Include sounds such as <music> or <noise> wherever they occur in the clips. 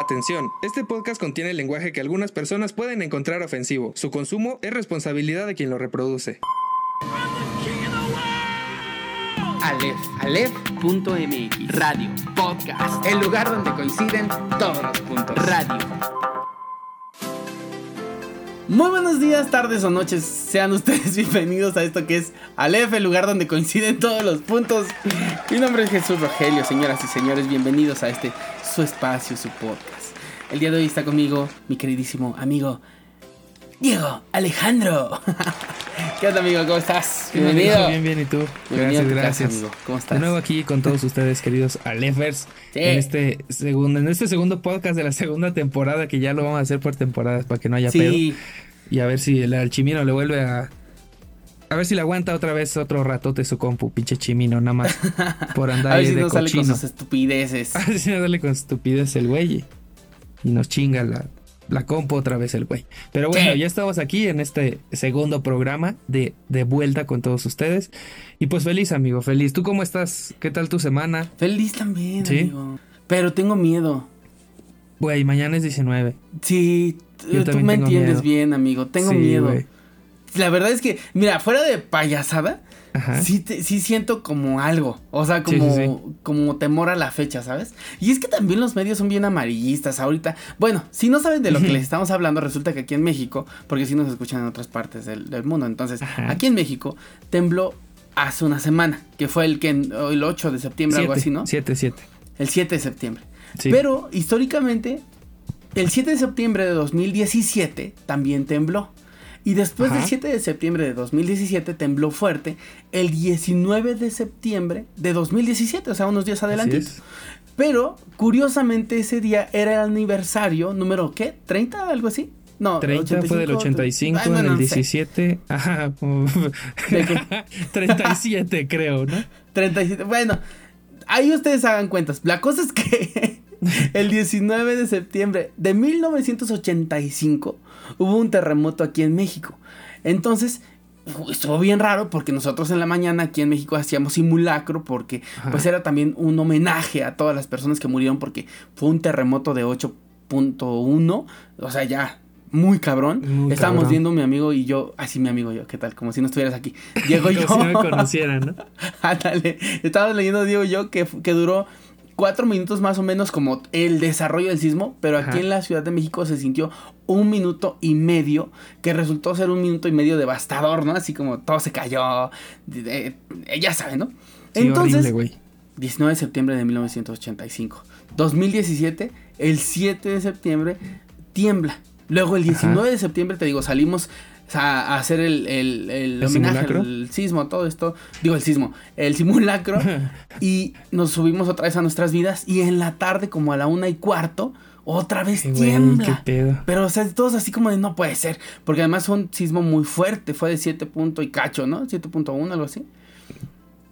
Atención, este podcast contiene lenguaje que algunas personas pueden encontrar ofensivo. Su consumo es responsabilidad de quien lo reproduce. Aleph, Aleph.mx, Radio, podcast, el lugar donde coinciden todos los puntos. radio. Muy buenos días, tardes o noches. Sean ustedes <laughs> bienvenidos a esto que es Aleph, el lugar donde coinciden todos los puntos. Mi nombre es Jesús Rogelio, señoras y señores. Bienvenidos a este su espacio, su podcast. El día de hoy está conmigo mi queridísimo amigo Diego Alejandro. <laughs> ¿Qué onda, amigo? ¿Cómo estás? Bienvenido. Bien, bien, ¿y tú? Bienvenido Gracias, casa, gracias. amigo. ¿Cómo estás? De nuevo aquí con todos ustedes, queridos Alefers, Sí. en este segundo, en este segundo podcast de la segunda temporada, que ya lo vamos a hacer por temporadas para que no haya pedo. Sí, Y a ver si el, al chimino le vuelve a. A ver si le aguanta otra vez otro ratote su compu, pinche chimino, nada más. Por <laughs> andar a ver si de no sale con cochino. sus estupideces. <laughs> A ver si no sale con estupidez el güey. Y nos chinga la, la compu otra vez el güey. Pero bueno, ya estamos aquí en este segundo programa de, de vuelta con todos ustedes. Y pues feliz, amigo, feliz. ¿Tú cómo estás? ¿Qué tal tu semana? Feliz también, Sí. amigo. Pero tengo miedo. Güey, mañana es 19. Sí, Yo tú me entiendes miedo. bien, amigo. Tengo Sí, miedo. güey. La verdad es que, mira, fuera de payasada, Ajá. sí, te- sí siento como algo. O sea, como, sí, sí. como temor a la fecha, ¿sabes? Y es que también los medios son bien amarillistas ahorita. Bueno, si no saben de lo que les estamos hablando, resulta que aquí en México, porque sí nos escuchan en otras partes del, del mundo, entonces, Ajá. aquí en México tembló hace una semana, que fue el que el 8 de septiembre, algo así, ¿no? 7, 7. El 7 de septiembre. Pero históricamente, el 7 de septiembre de 2017 también tembló. Y después Ajá. del 7 de septiembre de 2017 tembló fuerte el 19 de septiembre de 2017, o sea, unos días adelante. Pero curiosamente ese día era el aniversario número ¿qué? ¿30? Algo así? No, 30 fue del 85, Ay, bueno, en el no sé. 17. Ajá. <laughs> ¿De qué? 37, <laughs> creo, ¿no? 37. Bueno, ahí ustedes hagan cuentas. La cosa es que <laughs> el 19 de septiembre de 1985 hubo un terremoto aquí en México. Entonces, estuvo bien raro porque nosotros en la mañana aquí en México hacíamos simulacro porque Ajá. pues era también un homenaje a todas las personas que murieron porque fue un terremoto de 8.1, o sea, ya muy cabrón. Muy Estábamos cabrón. viendo mi amigo y yo, así mi amigo y yo, ¿qué tal? Como si no estuvieras aquí. <laughs> Diego y yo. Como si no me conocieran, ¿no? <laughs> Ándale, estaba leyendo, digo yo, que, que duró cuatro minutos más o menos como el desarrollo del sismo, pero aquí en la Ciudad de México se sintió un minuto y medio, que resultó ser un minuto y medio devastador, ¿no? Así como todo se cayó, eh, ya saben, ¿no? Sí, Entonces, horrible, güey. 19 de septiembre de 1985. 2017, el 7 de septiembre, tiembla. Luego el 19 de septiembre, te digo, salimos a, a hacer el, el, el ¿El homenaje, simulacro? el sismo, todo esto. Digo, el sismo, el simulacro. <laughs> y nos subimos otra vez a nuestras vidas. Y en la tarde, como a la una y cuarto, otra vez tiembla. qué pedo. Pero, o sea, todos así como de no puede ser. Porque además fue un sismo muy fuerte. Fue de 7 punto y cacho, ¿no? 7.1, algo así.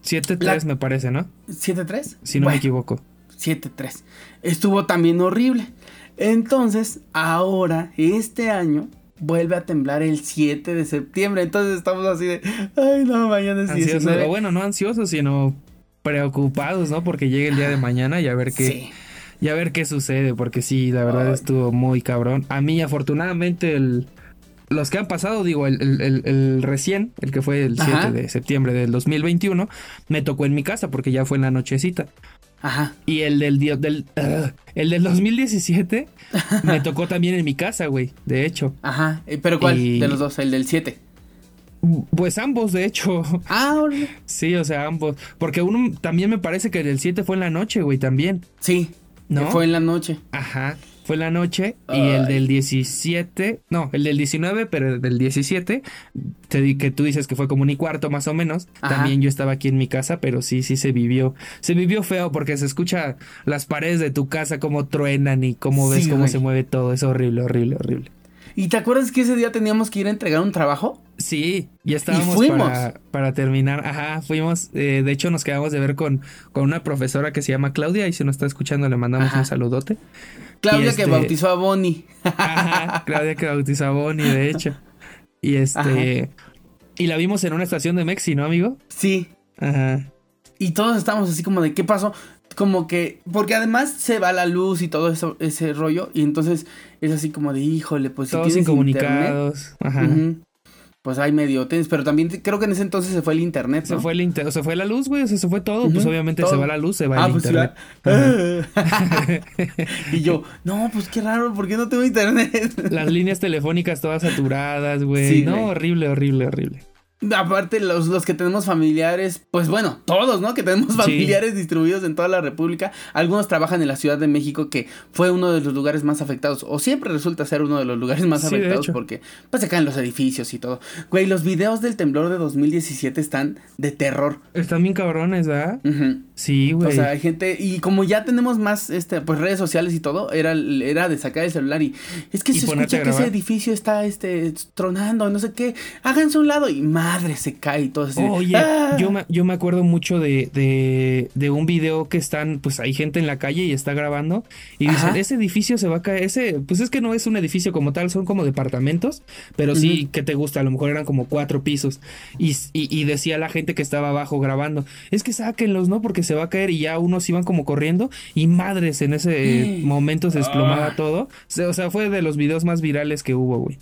7-3 La- me parece, ¿no? ¿7.3? Si no Bueno. me equivoco. 7-3. Estuvo también horrible. Entonces, ahora, este año, vuelve a temblar el 7 de septiembre. Entonces estamos así de, ay, no, mañana es Ansiosos, 19. o bueno, no ansiosos, sino preocupados, ¿no? Porque llegue el día de mañana y a ver qué, Sí. y a ver qué sucede, porque sí, la verdad Ay. estuvo muy cabrón. A mí, afortunadamente, el, los que han pasado, digo, el, el- el- el recién, el que fue el 7 Ajá. de septiembre del 2021, me tocó en mi casa porque ya fue en la nochecita. Ajá. Y el del, del, ah, el del 2017 me <laughs> tocó también en mi casa, güey, de hecho. Ajá. Eh, ¿Pero cuál? Y- De los dos, el del 7. Pues ambos, de hecho. Ah. Sí, o sea, ambos. Porque uno también me parece que el 7 fue en la noche, güey, también. Sí. ¿No? Fue en la noche. Ajá. Fue la noche. Y el del 17. No, el del 19, pero el del 17. Te que tú dices que fue como un y cuarto más o menos. Ajá. También yo estaba aquí en mi casa, pero sí, sí se vivió. Se vivió feo porque se escucha las paredes de tu casa como truenan y cómo ves Sí, cómo güey. se mueve todo. Es horrible, horrible, horrible. ¿Y te acuerdas que ese día teníamos que ir a entregar un trabajo? Sí, ya estábamos. Para, para terminar. Ajá, fuimos. eh, de hecho, nos quedamos de ver con, con una profesora que se llama Claudia y si nos está escuchando le mandamos Ajá. un saludote. Claudia que este- bautizó a Bonnie. Ajá, Claudia que bautizó a Bonnie, de hecho. Y este. Y la vimos en una estación de Mexi, ¿no, amigo? Sí. Ajá. Y todos estábamos así como de, ¿qué pasó? como que, porque además se va la luz y todo eso, ese rollo, y entonces es así como de, híjole, pues si Todos tienes incomunicados. Ajá. Pues hay medio tenis, pero también creo que en ese entonces se fue el internet, Se fue el internet, se fue la luz, güey, o sea, se fue todo, pues obviamente se va la luz, se va ah, el pues internet. <laughs> y yo, no, pues qué raro, ¿por qué no tengo internet? Las líneas telefónicas todas saturadas, güey. Sí, no, horrible, horrible, horrible. Aparte, los, los que tenemos familiares, pues bueno, todos, ¿no? Que tenemos <laughs> familiares distribuidos en toda la República. Algunos trabajan en la Ciudad de México, que fue uno de los lugares más afectados, o siempre resulta ser uno de los lugares más afectados porque pues se caen los edificios y todo. Güey, los videos del temblor de 2017 están de terror. Están bien cabrones, ¿verdad? Sí, güey. O sea, hay gente, y como ya tenemos más, este, pues redes sociales y todo, era, era de sacar el celular y es que se escucha que ese edificio está, este, tronando, no sé qué, háganse un lado y más madre se cae y todo eso. Oye, ¡ah! yo, me, yo me acuerdo mucho de, de, de, un video que están, pues hay gente en la calle y está grabando y dicen, ese edificio se va a caer, ese, pues es que no es un edificio como tal, son como departamentos, pero sí, que te gusta? A lo mejor eran como cuatro pisos y, y, decía la gente que estaba abajo grabando, es que sáquenlos, ¿no? Porque se va a caer y ya unos iban como corriendo y madres, en ese momento se desplomaba ah. todo. O sea, fue de los videos más virales que hubo, güey.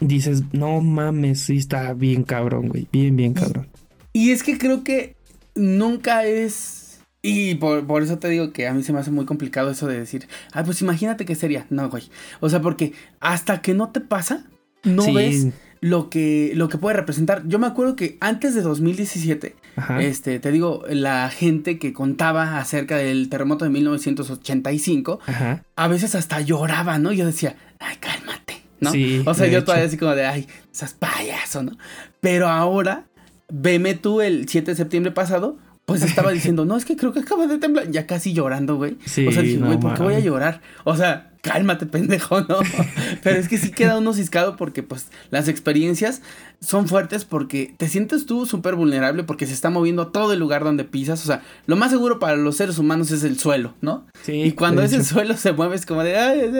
Dices, no mames, sí está bien cabrón, güey. Bien, bien cabrón. Y, es que creo que nunca es. Y por, eso te digo que a mí se me hace muy complicado eso de decir, ay, pues imagínate qué sería. No, güey. O sea, porque hasta que no te pasa, no ves lo que, lo que puede representar. Yo me acuerdo que antes de 2017, este, te digo, la gente que contaba acerca del terremoto de 1985, a veces hasta lloraba, ¿no? Yo decía, ay, cálmate. ¿No? o sea, yo todavía así como de, ay, esas payaso, ¿no? Pero ahora, veme tú el 7 de septiembre pasado, pues <laughs> estaba diciendo, no, es que creo que acaba de temblar, ya casi llorando, güey. o sea, dije, güey, ¿por qué voy a llorar? O sea, cálmate, pendejo, ¿no? <laughs> Pero es que sí queda uno ciscado porque, pues, las experiencias son fuertes porque te sientes tú súper vulnerable porque se está moviendo todo el lugar donde pisas. O sea, lo más seguro para los seres humanos es el suelo, ¿no? Sí. Y cuando ese suelo se mueve es como de, ay,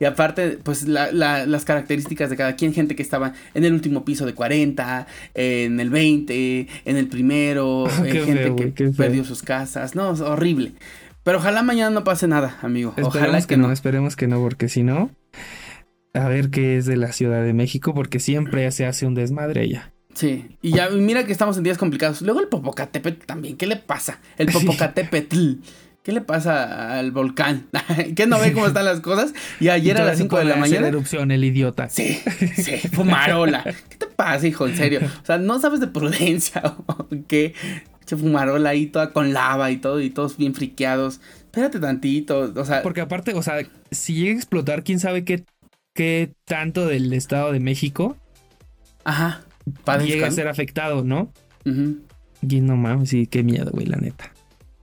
Y aparte, pues, las características de cada quien, gente que estaba en el último piso de 40, en el 20, en el primero, <laughs> eh, gente que perdió sus casas. No, es horrible. Pero ojalá mañana no pase nada, amigo. ojalá que, no. esperemos que no, porque si no, a ver qué es de la Ciudad de México, porque siempre se hace un desmadre allá. Sí, y ya mira que estamos en días complicados. Luego el Popocatépetl también, ¿qué le pasa? El <laughs> Popocatépetl. ¿Qué le pasa al volcán? <laughs> ¿Qué no ve cómo están las cosas? Y ayer a las 5 de la mañana. erupción, el idiota. Sí, sí, fumarola. ¿Qué te pasa, hijo? En serio. O sea, no sabes de prudencia <laughs> o qué se fumarola ahí toda con lava y todo, y todos bien friqueados. Espérate tantito, o sea. Porque aparte, o sea, si llega a explotar, quién sabe qué, qué tanto del Estado de México. Ajá. Llega a ser afectado, ¿no? Y no mames, sí, qué miedo, güey, la neta.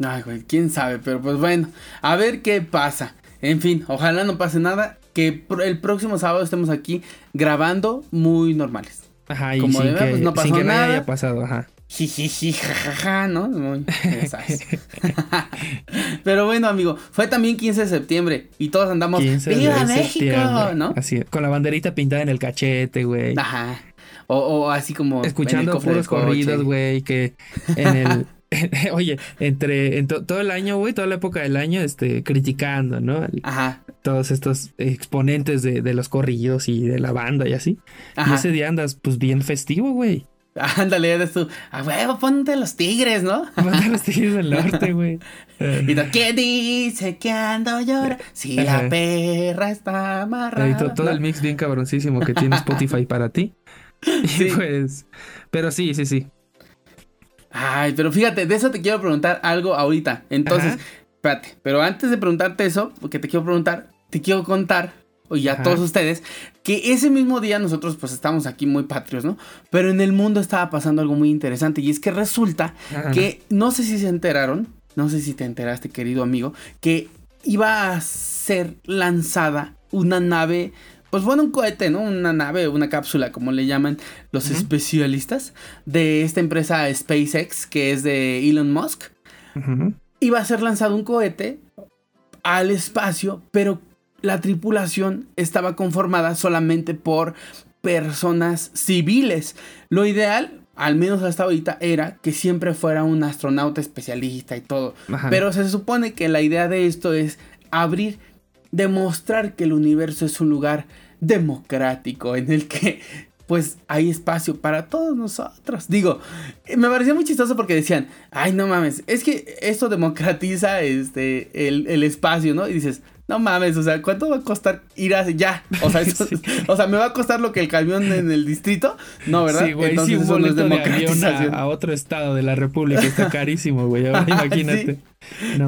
Ay, güey, quién sabe, pero pues bueno, a ver qué pasa. En fin, ojalá no pase nada. Que el próximo sábado estemos aquí grabando muy normales. Ajá, y Como sin, que, pues, no pasó sin que nada. haya pasado, ajá jijiji, jajaja, ¿no? <laughs> <laughs> Pero bueno, amigo, fue también 15 de septiembre y todos andamos ¡Viva México! ¿no? Así, con la banderita pintada en el cachete, güey. Ajá. O, así como escuchando puros corridos, güey, que en el <laughs> Oye, entre en todo el año, güey, toda la época del año, este, criticando, ¿no? Ajá. Todos estos exponentes de, de, los corridos y de la banda y así. Ajá. Y ese día andas, pues, bien festivo, güey. <laughs> Ándale, eres tú. A huevo, ponte los tigres, ¿no? <laughs> Ponte los tigres del norte, güey. <laughs> y tú, ¿qué dice que ando llora? Si la perra está amarrada. todo, el mix bien cabroncísimo que tiene Spotify para ti. Y pues. Pero sí, sí, sí. Ay, pero fíjate, de eso te quiero preguntar algo ahorita. Entonces, espérate. Pero antes de preguntarte eso, porque te quiero preguntar, te quiero contar y a todos ustedes, que ese mismo día nosotros pues estamos aquí muy patrios, ¿no? Pero en el mundo estaba pasando algo muy interesante y es que resulta que, no sé si se enteraron, no sé si te enteraste querido amigo, que iba a ser lanzada una nave, pues bueno, un cohete, ¿no? Una nave, una cápsula, como le llaman los especialistas, de esta empresa SpaceX, que es de Elon Musk. Iba a ser lanzado un cohete al espacio, pero la tripulación estaba conformada solamente por personas civiles. Lo ideal, al menos hasta ahorita, era que siempre fuera un astronauta especialista y todo. Pero se supone que la idea de esto es abrir, demostrar que el universo es un lugar democrático en el que pues hay espacio para todos nosotros. Digo, me pareció muy chistoso porque decían, ay, no mames, es que esto democratiza este, el, el espacio, ¿no? Y dices, no mames, o sea, ¿cuánto va a costar ir a ya? O sea, <laughs> o sea, ¿me va a costar lo que el camión en el distrito? No, ¿verdad? Sí, güey, Entonces, sí, un boleto de avión a, otro estado de la república está <laughs> carísimo, güey, imagínate.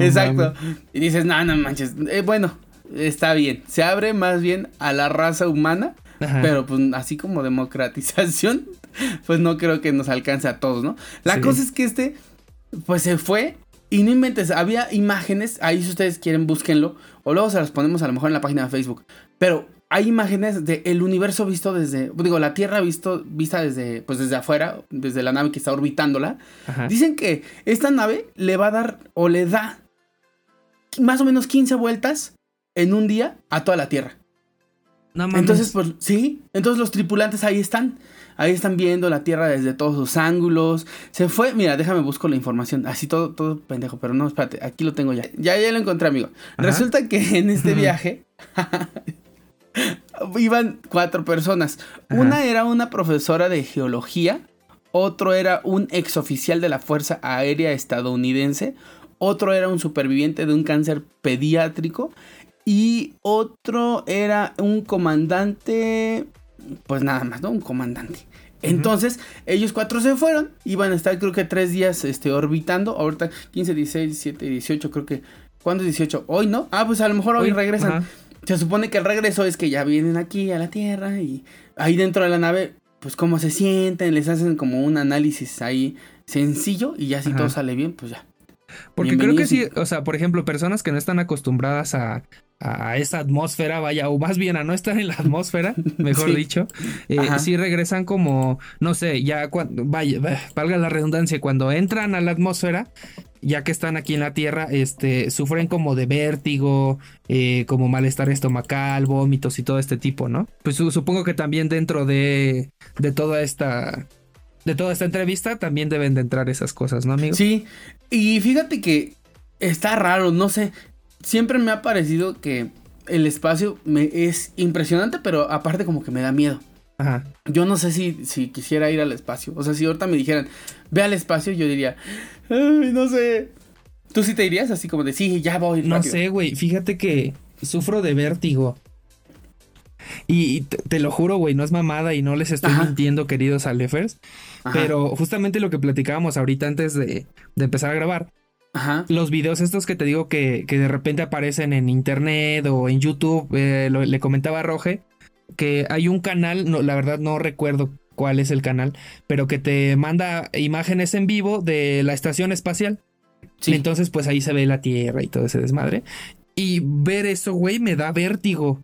Exacto. Y dices, no, no manches. Eh, bueno, está bien. Se abre más bien a la raza humana, pero pues así como democratización, <laughs> pues no creo que nos alcance a todos, ¿no? La cosa es que este, pues se fue y no inventes, había imágenes, ahí si ustedes quieren búsquenlo, o luego se las ponemos a lo mejor en la página de Facebook. Pero hay imágenes del el universo visto desde, digo, la Tierra visto, vista desde, pues desde afuera, desde la nave que está orbitándola. Dicen que esta nave le va a dar o le da más o menos 15 vueltas en un día a toda la Tierra. No mames. Entonces, pues sí, entonces los tripulantes ahí están. Ahí están viendo la Tierra desde todos sus ángulos. Se fue, mira, déjame busco la información. Así todo, todo pendejo, pero no, espérate, aquí lo tengo ya. Ya, ya lo encontré, amigo. Resulta que <laughs> en este viaje <laughs> iban cuatro personas. Una era una profesora de geología. Otro era un exoficial de la Fuerza Aérea estadounidense. Otro era un superviviente de un cáncer pediátrico. Y otro era un comandante pues nada más, ¿no? Un comandante. Entonces, ellos cuatro se fueron. Iban a estar, creo que tres días este, orbitando. Ahorita 15, 16, 17, 18, creo que. ¿Cuándo es 18? Hoy, ¿no? Ah, pues a lo mejor hoy, regresan. Se supone que el regreso es que ya vienen aquí a la Tierra y ahí dentro de la nave, pues cómo se sienten, les hacen como un análisis ahí sencillo y ya si todo sale bien, pues ya. Porque creo que sí, o sea, por ejemplo, personas que no están acostumbradas a, a esa atmósfera, vaya, o más bien a no estar en la atmósfera, <laughs> mejor dicho, eh, sí regresan como, no sé, ya cuando, vaya, valga la redundancia, cuando entran a la atmósfera, ya que están aquí en la Tierra, este, sufren como de vértigo, eh, como malestar estomacal, vómitos y todo este tipo, ¿no? Pues supongo que también dentro de, de toda esta... De toda esta entrevista también deben de entrar esas cosas, ¿no, amigo? Sí, y fíjate que está raro, no sé siempre me ha parecido que el espacio me es impresionante, pero aparte como que me da miedo. Ajá. Yo no sé si, si quisiera ir al espacio. O sea, si ahorita me dijeran, ve al espacio, yo diría, Ay, no sé. ¿Tú sí te irías así como de, sí, ya voy? No sé, güey. Fíjate que sufro de vértigo. Y, te, lo juro, güey, no es mamada y no les estoy mintiendo, queridos Alefers. Pero justamente lo que platicábamos ahorita antes de, de empezar a grabar los videos estos que te digo que, de repente aparecen en internet o en YouTube, eh, le comentaba a Roge que hay un canal, no, la verdad no recuerdo cuál es el canal, pero que te manda imágenes en vivo de la estación espacial. Entonces, pues ahí se ve la Tierra y todo ese desmadre. Y ver eso, güey, me da vértigo.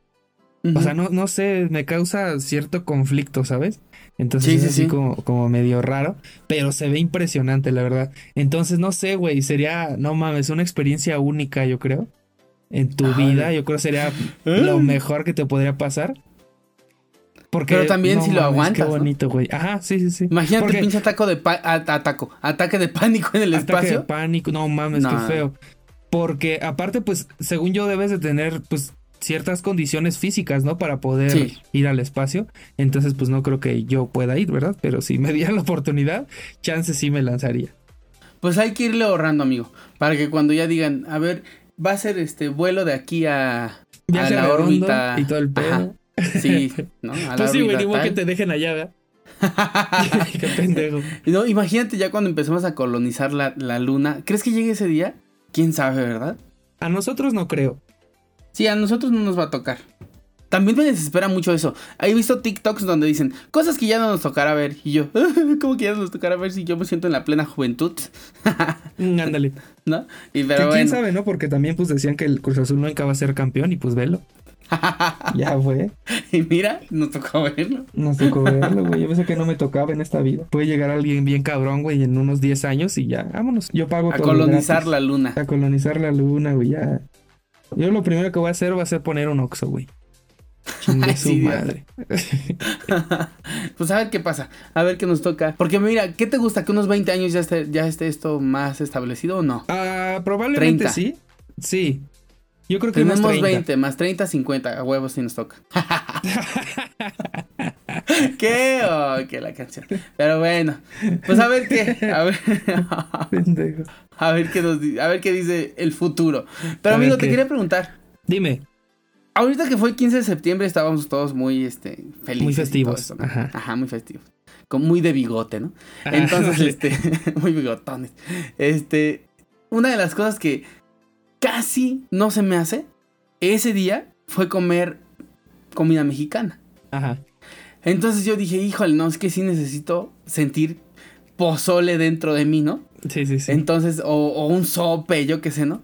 O sea, no, no sé, me causa cierto conflicto, ¿sabes? Entonces es así Como, como medio raro, pero se ve impresionante, la verdad. Entonces, no sé, güey, sería, no mames, una experiencia única, yo creo. En tu vida, yo creo que sería <laughs> lo mejor que te podría pasar. Porque, pero también si lo aguantas. Qué bonito, güey. Ajá, sí, sí, sí. Imagínate pinche ataque de, ataco, ataque de pánico en el ataque espacio. de pánico, no mames, qué feo. Porque aparte, pues, según yo, debes de tener, pues, ciertas condiciones físicas, ¿no? Para poder ir al espacio. Entonces, pues no creo que yo pueda ir, ¿verdad? Pero si me dieran la oportunidad, chance sí me lanzaría. Pues hay que irle ahorrando, amigo. Para que cuando ya digan, a ver, va a ser este vuelo de aquí a, a la órbita. Y todo el pedo. Sí, <laughs> ¿no? A pues sí, güey, que te dejen allá, ¿verdad? <laughs> <laughs> Qué pendejo. No, imagínate ya cuando empecemos a colonizar la, la luna. ¿Crees que llegue ese día? ¿Quién sabe, verdad? A nosotros no creo. Sí, a nosotros no nos va a tocar. También me desespera mucho eso. He visto TikToks donde dicen cosas que ya no nos tocará ver. Y yo, <laughs> ¿cómo que ya no nos tocará ver si yo me siento en la plena juventud? Mm, ándale. <laughs> ¿No? Y pero ¿Quién sabe, no? Porque también pues decían que el Cruz Azul nunca va a ser campeón y pues velo. <laughs> ya fue. Y mira, nos tocó verlo. Nos tocó verlo, güey. Yo pensé que no me tocaba en esta vida. Puede llegar alguien bien cabrón, güey, en unos 10 años y ya, vámonos. Yo pago A colonizar la luna. A colonizar la luna, güey, ya. Yo lo primero que voy a hacer va a ser poner un Oxxo, güey. Chingue <laughs> su madre. <laughs> pues a ver qué pasa, a ver qué nos toca. Porque mira, ¿qué te gusta? ¿Que unos 20 años ya esté, ya esté esto más establecido o no? Ah, probablemente sí. Sí. Yo creo que Tenemos 20, más 30, 50. A huevos si nos toca. <laughs> <laughs> ¿Qué? Oh, qué la canción. Pero bueno, pues a ver qué. A ver, <laughs> a ver qué nos a ver qué dice el futuro. Pero amigo, te quería preguntar. Dime. Ahorita que fue el 15 de septiembre estábamos todos muy este felices. Muy festivos. Ajá. Ajá, muy festivos. Con muy de bigote, ¿no? Entonces, <laughs> este, muy bigotones. Este, una de las cosas que casi no se me hace ese día fue comer comida mexicana. Ajá. Entonces yo dije, híjole, no, es que sí necesito sentir pozole dentro de mí, ¿no? Sí, sí, sí. Entonces, o, un sope, yo qué sé, ¿no?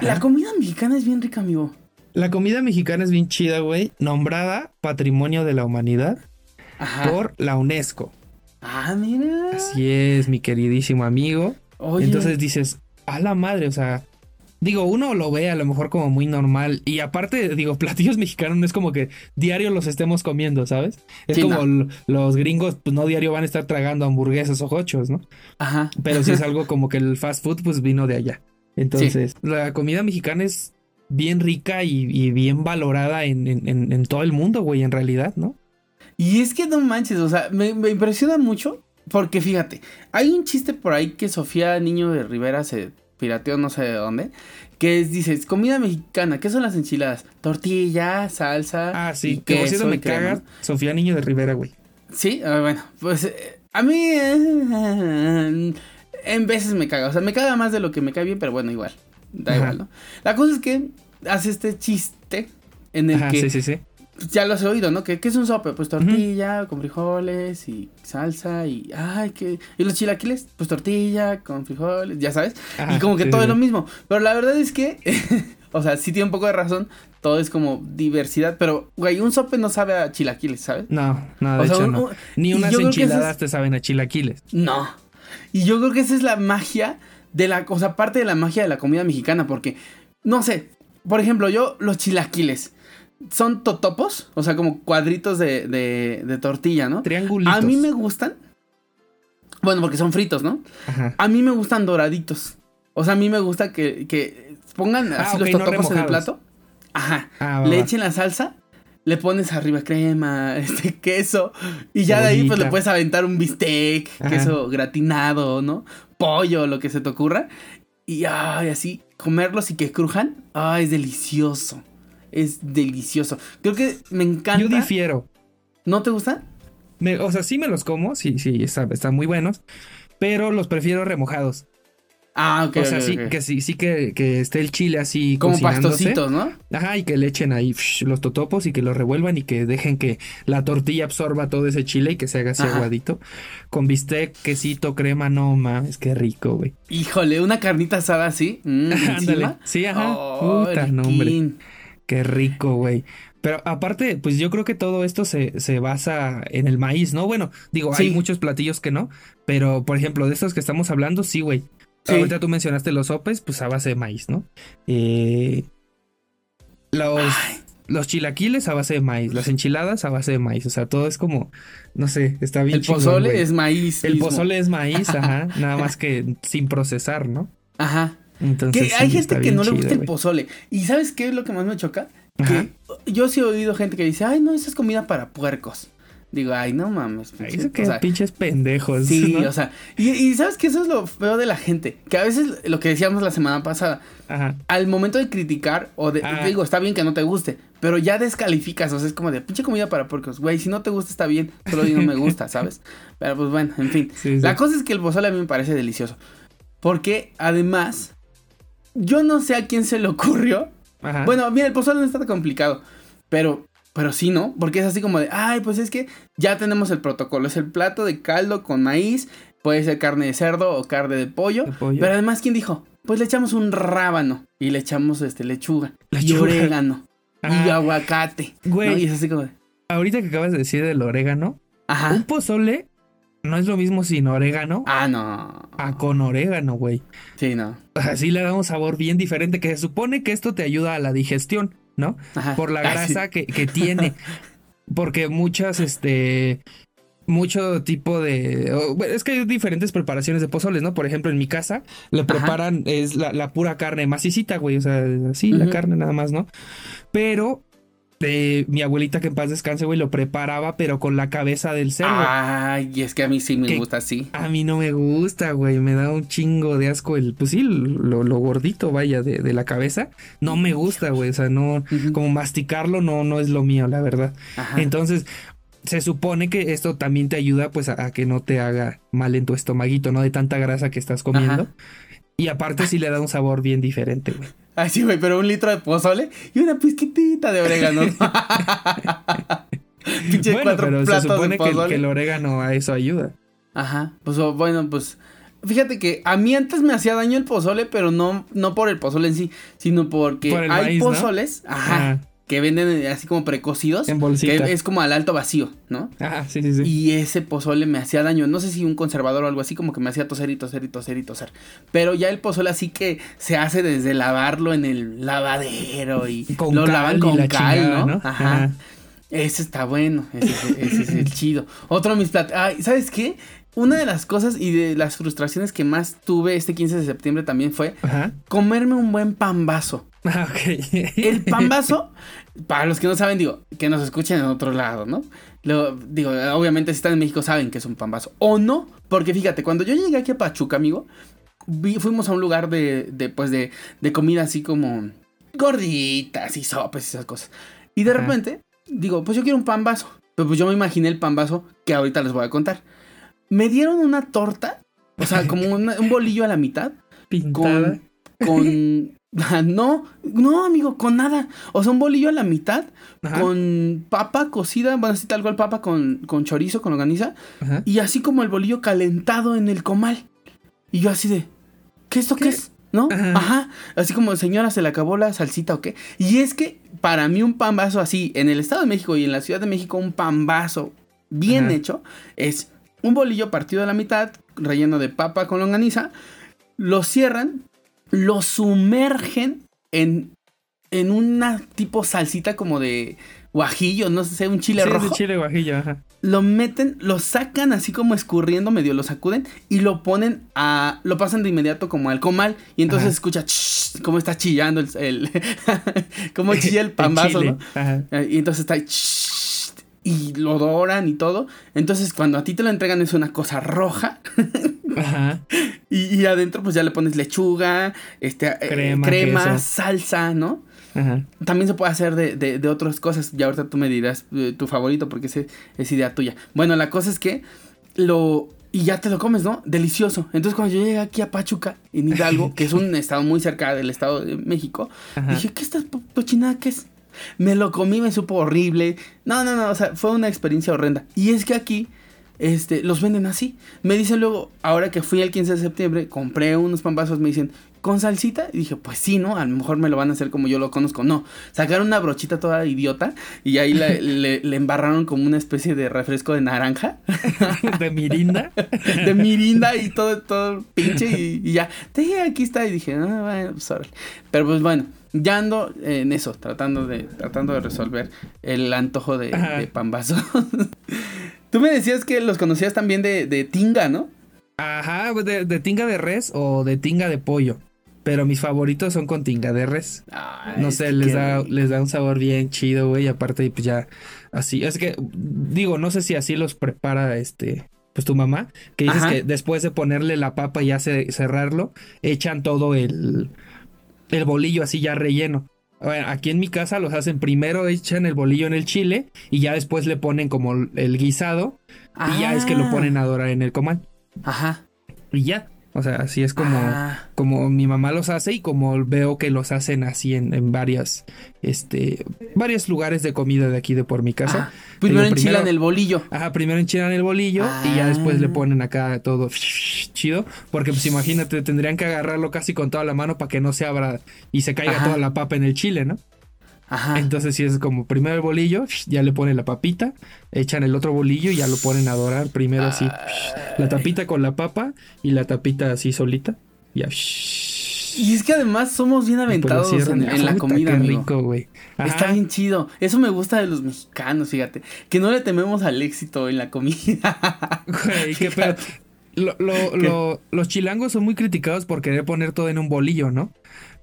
La comida mexicana es bien rica, amigo. La comida mexicana es bien chida, güey. Nombrada Patrimonio de la Humanidad por la UNESCO. Ah, mira. Así es, mi queridísimo amigo. Oye. Entonces dices, a la madre, o sea, Digo, uno lo ve a lo mejor como muy normal. Y aparte, digo, <laughs> platillos mexicanos no es como que diario los estemos comiendo, ¿sabes? Es como los gringos, pues no diario van a estar tragando hamburguesas o hochos, ¿no? Ajá. Pero si es <laughs> algo como que el fast food, pues vino de allá. Entonces, la comida mexicana es bien rica y, bien valorada en, todo el mundo, güey, en realidad, ¿no? Y es que no manches, o sea, me, me impresiona mucho porque fíjate, hay un chiste por ahí que Sofía Niño de Rivera se pirateo no sé de dónde, que es, dices, comida mexicana, ¿qué son las enchiladas? Tortilla, salsa. Ah, sí, que por cierto me caga Sofía Niño de Rivera, güey. Sí, bueno, pues eh, a mí eh, en veces me caga, o sea, me caga más de lo que me cae bien, pero bueno, igual, da igual, ¿no? La cosa es que hace este chiste en el que sí, sí, sí. Ya lo has oído, ¿no? ¿Qué, es un sope? Pues tortilla con frijoles y salsa y. ¡Ay, qué! ¿Y los chilaquiles? Pues tortilla con frijoles, ya sabes. y como que todo es lo mismo. Pero la verdad es que. <laughs> o sea, sí tiene un poco de razón. Todo es como diversidad. Pero, güey, un sope no sabe a chilaquiles, ¿sabes? No, no, de hecho no. Ni unas enchiladas te saben a chilaquiles. No. Y yo creo que esa es la magia de la. O sea, parte de la magia de la comida mexicana. Porque, no sé. Por ejemplo, yo, los chilaquiles son totopos, o sea, como cuadritos de, de, tortilla, ¿no? Triangulitos. A mí me gustan. Bueno, porque son fritos, ¿no? Ajá. A mí me gustan doraditos. O sea, a mí me gusta que, que pongan ah, así los totopos en el plato. Ajá. Ah, le echen la salsa, le pones arriba crema, <laughs> este queso. Y ya de ahí, pues le puedes aventar un bistec, queso gratinado, ¿no? Pollo, lo que se te ocurra. Y ay, así, comerlos y que crujan. Ay, es delicioso es delicioso. Creo que me encanta. Yo difiero. ¿No te gusta? Me, o sea, sí me los como, sí, sí, están muy buenos, pero los prefiero remojados. Ah, ok. O sea, sí, que sí, sí que, que, esté el chile así. Como pastositos, ¿no? Ajá, y que le echen ahí los totopos y que los revuelvan y que dejen que la tortilla absorba todo ese chile y que se haga así aguadito. Con bistec, quesito, crema, no mames, qué rico, güey. Híjole, una carnita asada así. Mm, <laughs> sí, ajá. Puta, nombre. Qué rico, güey. Pero aparte, pues yo creo que todo esto se, se basa en el maíz, ¿no? Bueno, digo, hay muchos platillos que no, pero por ejemplo, de estos que estamos hablando, sí, güey. Ahorita tú mencionaste los sopes, pues a base de maíz, ¿no? Eh, los, los chilaquiles a base de maíz, las enchiladas a base de maíz, o sea, todo es como, no sé, está bien. El pozole es maíz. El pozole es maíz, ajá, nada más que sin procesar, ¿no? Ajá que hay gente que no le gusta el pozole. ¿Y sabes qué es lo que más me choca? Que yo sí he oído gente que dice, ay, no, esa es comida para puercos. Digo, ay, no mames. Pinche, que pinches pendejos. Sí, o sea, y, sabes que eso es lo feo de la gente. Que a veces lo que decíamos la semana pasada, al momento de criticar o de, digo, está bien que no te guste, pero ya descalificas, o sea, es como de pinche comida para puercos. Güey, si no te gusta está bien, solo no me gusta, <laughs> ¿sabes? Pero pues bueno, en fin. la cosa es que el pozole a mí me parece delicioso. Porque además yo no sé a quién se le ocurrió. Bueno, mira, el pozole no está tan complicado. Pero, pero sí, ¿no? Porque es así como de, ay, pues es que ya tenemos el protocolo. Es el plato de caldo con maíz. Puede ser carne de cerdo o carne de pollo. Pero además, ¿quién dijo? Pues le echamos un rábano. Y le echamos este lechuga. Y orégano. Y ah. aguacate. Güey. Y es así como de... Ahorita que acabas de decir del orégano. Ajá. Un pozole no es lo mismo sin orégano. Ah, no. A con orégano, güey. Sí, no. Así le da un sabor bien diferente que se supone que esto te ayuda a la digestión. ¿no? Por la ah, grasa que, que tiene. <laughs> Porque muchas, este, mucho tipo de... es que hay diferentes preparaciones de pozoles, ¿no? Por ejemplo, en mi casa le preparan, es la, pura carne macicita, güey, o sea, así, la carne nada más, ¿no? Pero de mi abuelita que en paz descanse, güey, lo preparaba, pero con la cabeza del cerdo. Ay, y es que a mí sí me gusta así. A mí no me gusta, güey. Me da un chingo de asco el, pues sí, lo, gordito, vaya, de, la cabeza. No me gusta, güey. O sea, no, como masticarlo no, no es lo mío, la verdad. Entonces, se supone que esto también te ayuda, pues, a, que no te haga mal en tu estomaguito, ¿no? De tanta grasa que estás comiendo. Y aparte sí le da un sabor bien diferente, güey. Ay, sí, güey, pero un litro de pozole y una pizquitita de orégano. <laughs> bueno, pero se supone que, el orégano a eso ayuda. Ajá, pues bueno, pues fíjate que a mí antes me hacía daño el pozole, pero no, no por el pozole en sí, sino porque hay pozoles, ajá, que venden así como precocidos. En bolsita. Que es como al alto vacío, ¿no? Ah, sí, sí, sí. Y ese pozole me hacía daño. No sé si un conservador o algo así, como que me hacía toser y toser y toser y toser. Pero ya el pozole así que se hace desde lavarlo en el lavadero y lo lavan con cal, ¿no? Ajá. Ese está bueno, ese, es el chido. Otro de mis platos. Ay, ¿sabes qué? Una de las cosas y de las frustraciones que más tuve este 15 de septiembre también fue comerme un buen pambazo. Ah, el pambazo, <laughs> para los que no saben, digo, que nos escuchen en otro lado, ¿no? Lo, digo, obviamente si están en México saben que es un pambazo. O no, porque fíjate, cuando yo llegué aquí a Pachuca, amigo, fuimos a un lugar de, de, pues de, de comida así como gorditas y sopas y esas cosas. Y de repente, digo, pues yo quiero un pambazo. Pero pues yo me imaginé el pambazo que ahorita les voy a contar. Me dieron una torta, o sea, como un bolillo a la mitad. <laughs> Pintada. Con, con <laughs> No, no, amigo, con nada. O sea, un bolillo a la mitad, con papa cocida, bueno, así tal cual papa con, con chorizo, con organiza, y así como el bolillo calentado en el comal. Y yo así de, ¿qué esto qué, es? ¿No? Ajá. Así como, señora, se le acabó la salsita o qué. Y es que para mí un pambazo así, en el Estado de México y en la Ciudad de México, un pambazo bien hecho es un bolillo partido a la mitad, relleno de papa con longaniza, lo cierran, lo sumergen en, en una tipo salsita como de guajillo, no sé, un chile sí, rojo. De chile guajillo, ajá. Lo meten, lo sacan así como escurriendo, medio lo sacuden y lo ponen a. Lo pasan de inmediato como al comal y entonces escucha cómo está chillando el. el <laughs> cómo <laughs> chilla el pambazo, ¿no? Ajá. Y entonces está y lo doran y todo. Entonces, cuando a ti te lo entregan es una cosa roja. Ajá. <laughs> Y, adentro, pues ya le pones lechuga, este, eh, crema, salsa, ¿no? Ajá. También se puede hacer de, de, otras cosas. Ya ahorita tú me dirás eh, tu favorito porque ese es idea tuya. Bueno, la cosa es que lo. Y ya te lo comes, ¿no? Delicioso. Entonces, cuando yo llegué aquí a Pachuca, en Hidalgo, <laughs> que es un estado muy cerca del estado de México, dije, ¿qué esta cochinada qué es? Me lo comí, me supo horrible. No, no, no, o sea, fue una experiencia horrenda. Y es que aquí, este, los venden así. Me dicen luego, ahora que fui el 15 de septiembre, compré unos pambazos, me dicen, ¿con salsita? Y dije, pues sí, ¿no? A lo mejor me lo van a hacer como yo lo conozco. No, sacaron una brochita toda idiota y ahí <laughs> le, le, embarraron como una especie de refresco de naranja. <laughs> ¿De mirinda? <laughs> de mirinda y todo, todo pinche y, ya. Te dije, aquí está. Y dije, ah, bueno, pues Pero pues bueno, ya ando en eso, tratando de, tratando de resolver el antojo de, de pambazo. <laughs> Tú me decías que los conocías también de, de tinga, ¿no? Ajá, de, de, tinga de res o de tinga de pollo. Pero mis favoritos son con tinga de res. no sé, les da, les da un sabor bien chido, güey. Aparte, pues ya así. Es que, digo, no sé si así los prepara este. Pues tu mamá, que dices que después de ponerle la papa y ya cerrarlo, echan todo el, el bolillo así ya relleno. aquí en mi casa los hacen primero, echan el bolillo en el chile y ya después le ponen como el guisado y ya es que lo ah. ponen a dorar en el comal. Ajá. Y ya. O sea, así es como, ah. como mi mamá los hace y como veo que los hacen así en, en varias, este, varios lugares de comida de aquí de por mi casa. Ah, primero enchilan el bolillo. Ajá, primero enchilan el bolillo y ya después le ah. ponen acá todo chido. Porque pues imagínate, tendrían que agarrarlo casi con toda la mano para que no se abra y se caiga toda la papa en el chile, ¿no? Ajá. Entonces, si es como primero el bolillo, ya le ponen la papita, echan el otro bolillo y ya lo ponen a dorar. Primero así, la tapita con la papa y la tapita así solita. Ya. Y es que además somos bien aventados en, la comida, rico, güey. Está bien chido. Eso me gusta de los mexicanos, fíjate. Que no le tememos al éxito en la comida. <laughs> Güey, qué pedo. los chilangos son muy criticados por querer poner todo en un bolillo, ¿no?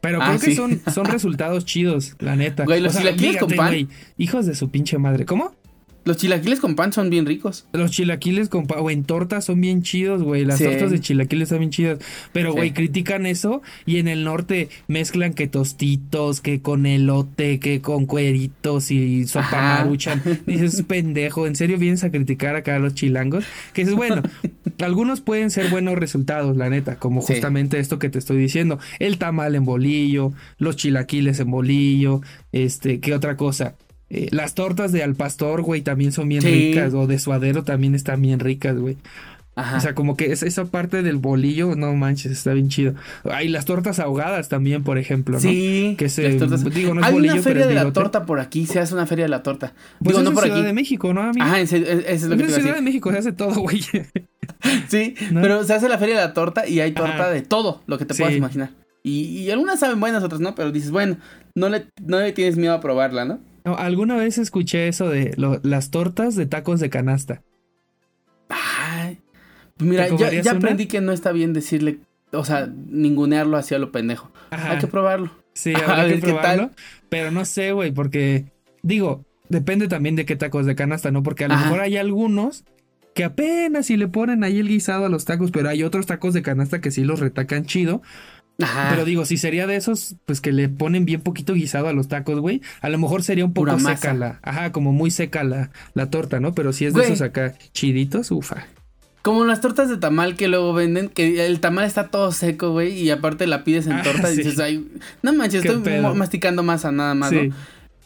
Pero ah, creo que son, son resultados chidos, la neta. Güey, los chilaquiles con pan. hijos de su pinche madre. ¿Cómo? Los chilaquiles con pan son bien ricos. Los chilaquiles con pan, güey, en tortas son bien chidos, güey. Las tortas de chilaquiles son bien chidas. Pero, güey, critican eso y en el norte mezclan que tostitos, que con elote, que con cueritos y sopa maruchan. <laughs> Dices, pendejo, ¿en serio vienes a criticar acá a los chilangos? Que dices, bueno, <laughs> algunos pueden ser buenos resultados, la neta, como justamente esto que te estoy diciendo. El tamal en bolillo, los chilaquiles en bolillo, este, ¿qué otra cosa? Eh, las tortas de al pastor, güey, también son bien ricas. O de suadero también están bien ricas, güey. Ajá. O sea, como que esa parte del bolillo, no manches, está bien chido. Hay las tortas ahogadas también, por ejemplo, ¿no? Sí. Que se, digo, no es Hay una feria de la torta por aquí, se hace una feria de la torta. Pues digo, no por Ciudad de México, ¿no, amigo? Ajá, ese, es lo que En Ciudad de México se hace todo, güey. <laughs> sí, pero se hace la feria de la torta y hay torta de todo lo que te puedas imaginar. Y, y, algunas saben buenas, otras no, pero dices, bueno, no le, no le tienes miedo a probarla, ¿no? Alguna vez escuché eso de las tortas de tacos de canasta. Ay, pues mira, ya, aprendí que no está bien decirle, o sea, ningunearlo hacia lo pendejo. Hay que probarlo. Sí, habrá que probarlo. Pero no sé, güey, porque digo, depende también de qué tacos de canasta, ¿no? Porque a lo mejor hay algunos que apenas si le ponen ahí el guisado a los tacos, pero hay otros tacos de canasta que sí los retacan chido. Pero digo, si sería de esos, pues que le ponen bien poquito guisado a los tacos, güey. A lo mejor sería un poco seca la. Ajá, como muy seca la, la torta, ¿no? Pero si es de esos acá chiditos, ufa. Como las tortas de tamal que luego venden, que el tamal está todo seco, güey, y aparte la pides en ah, torta y dices, ay, no manches, estoy masticando masa nada más, ¿no?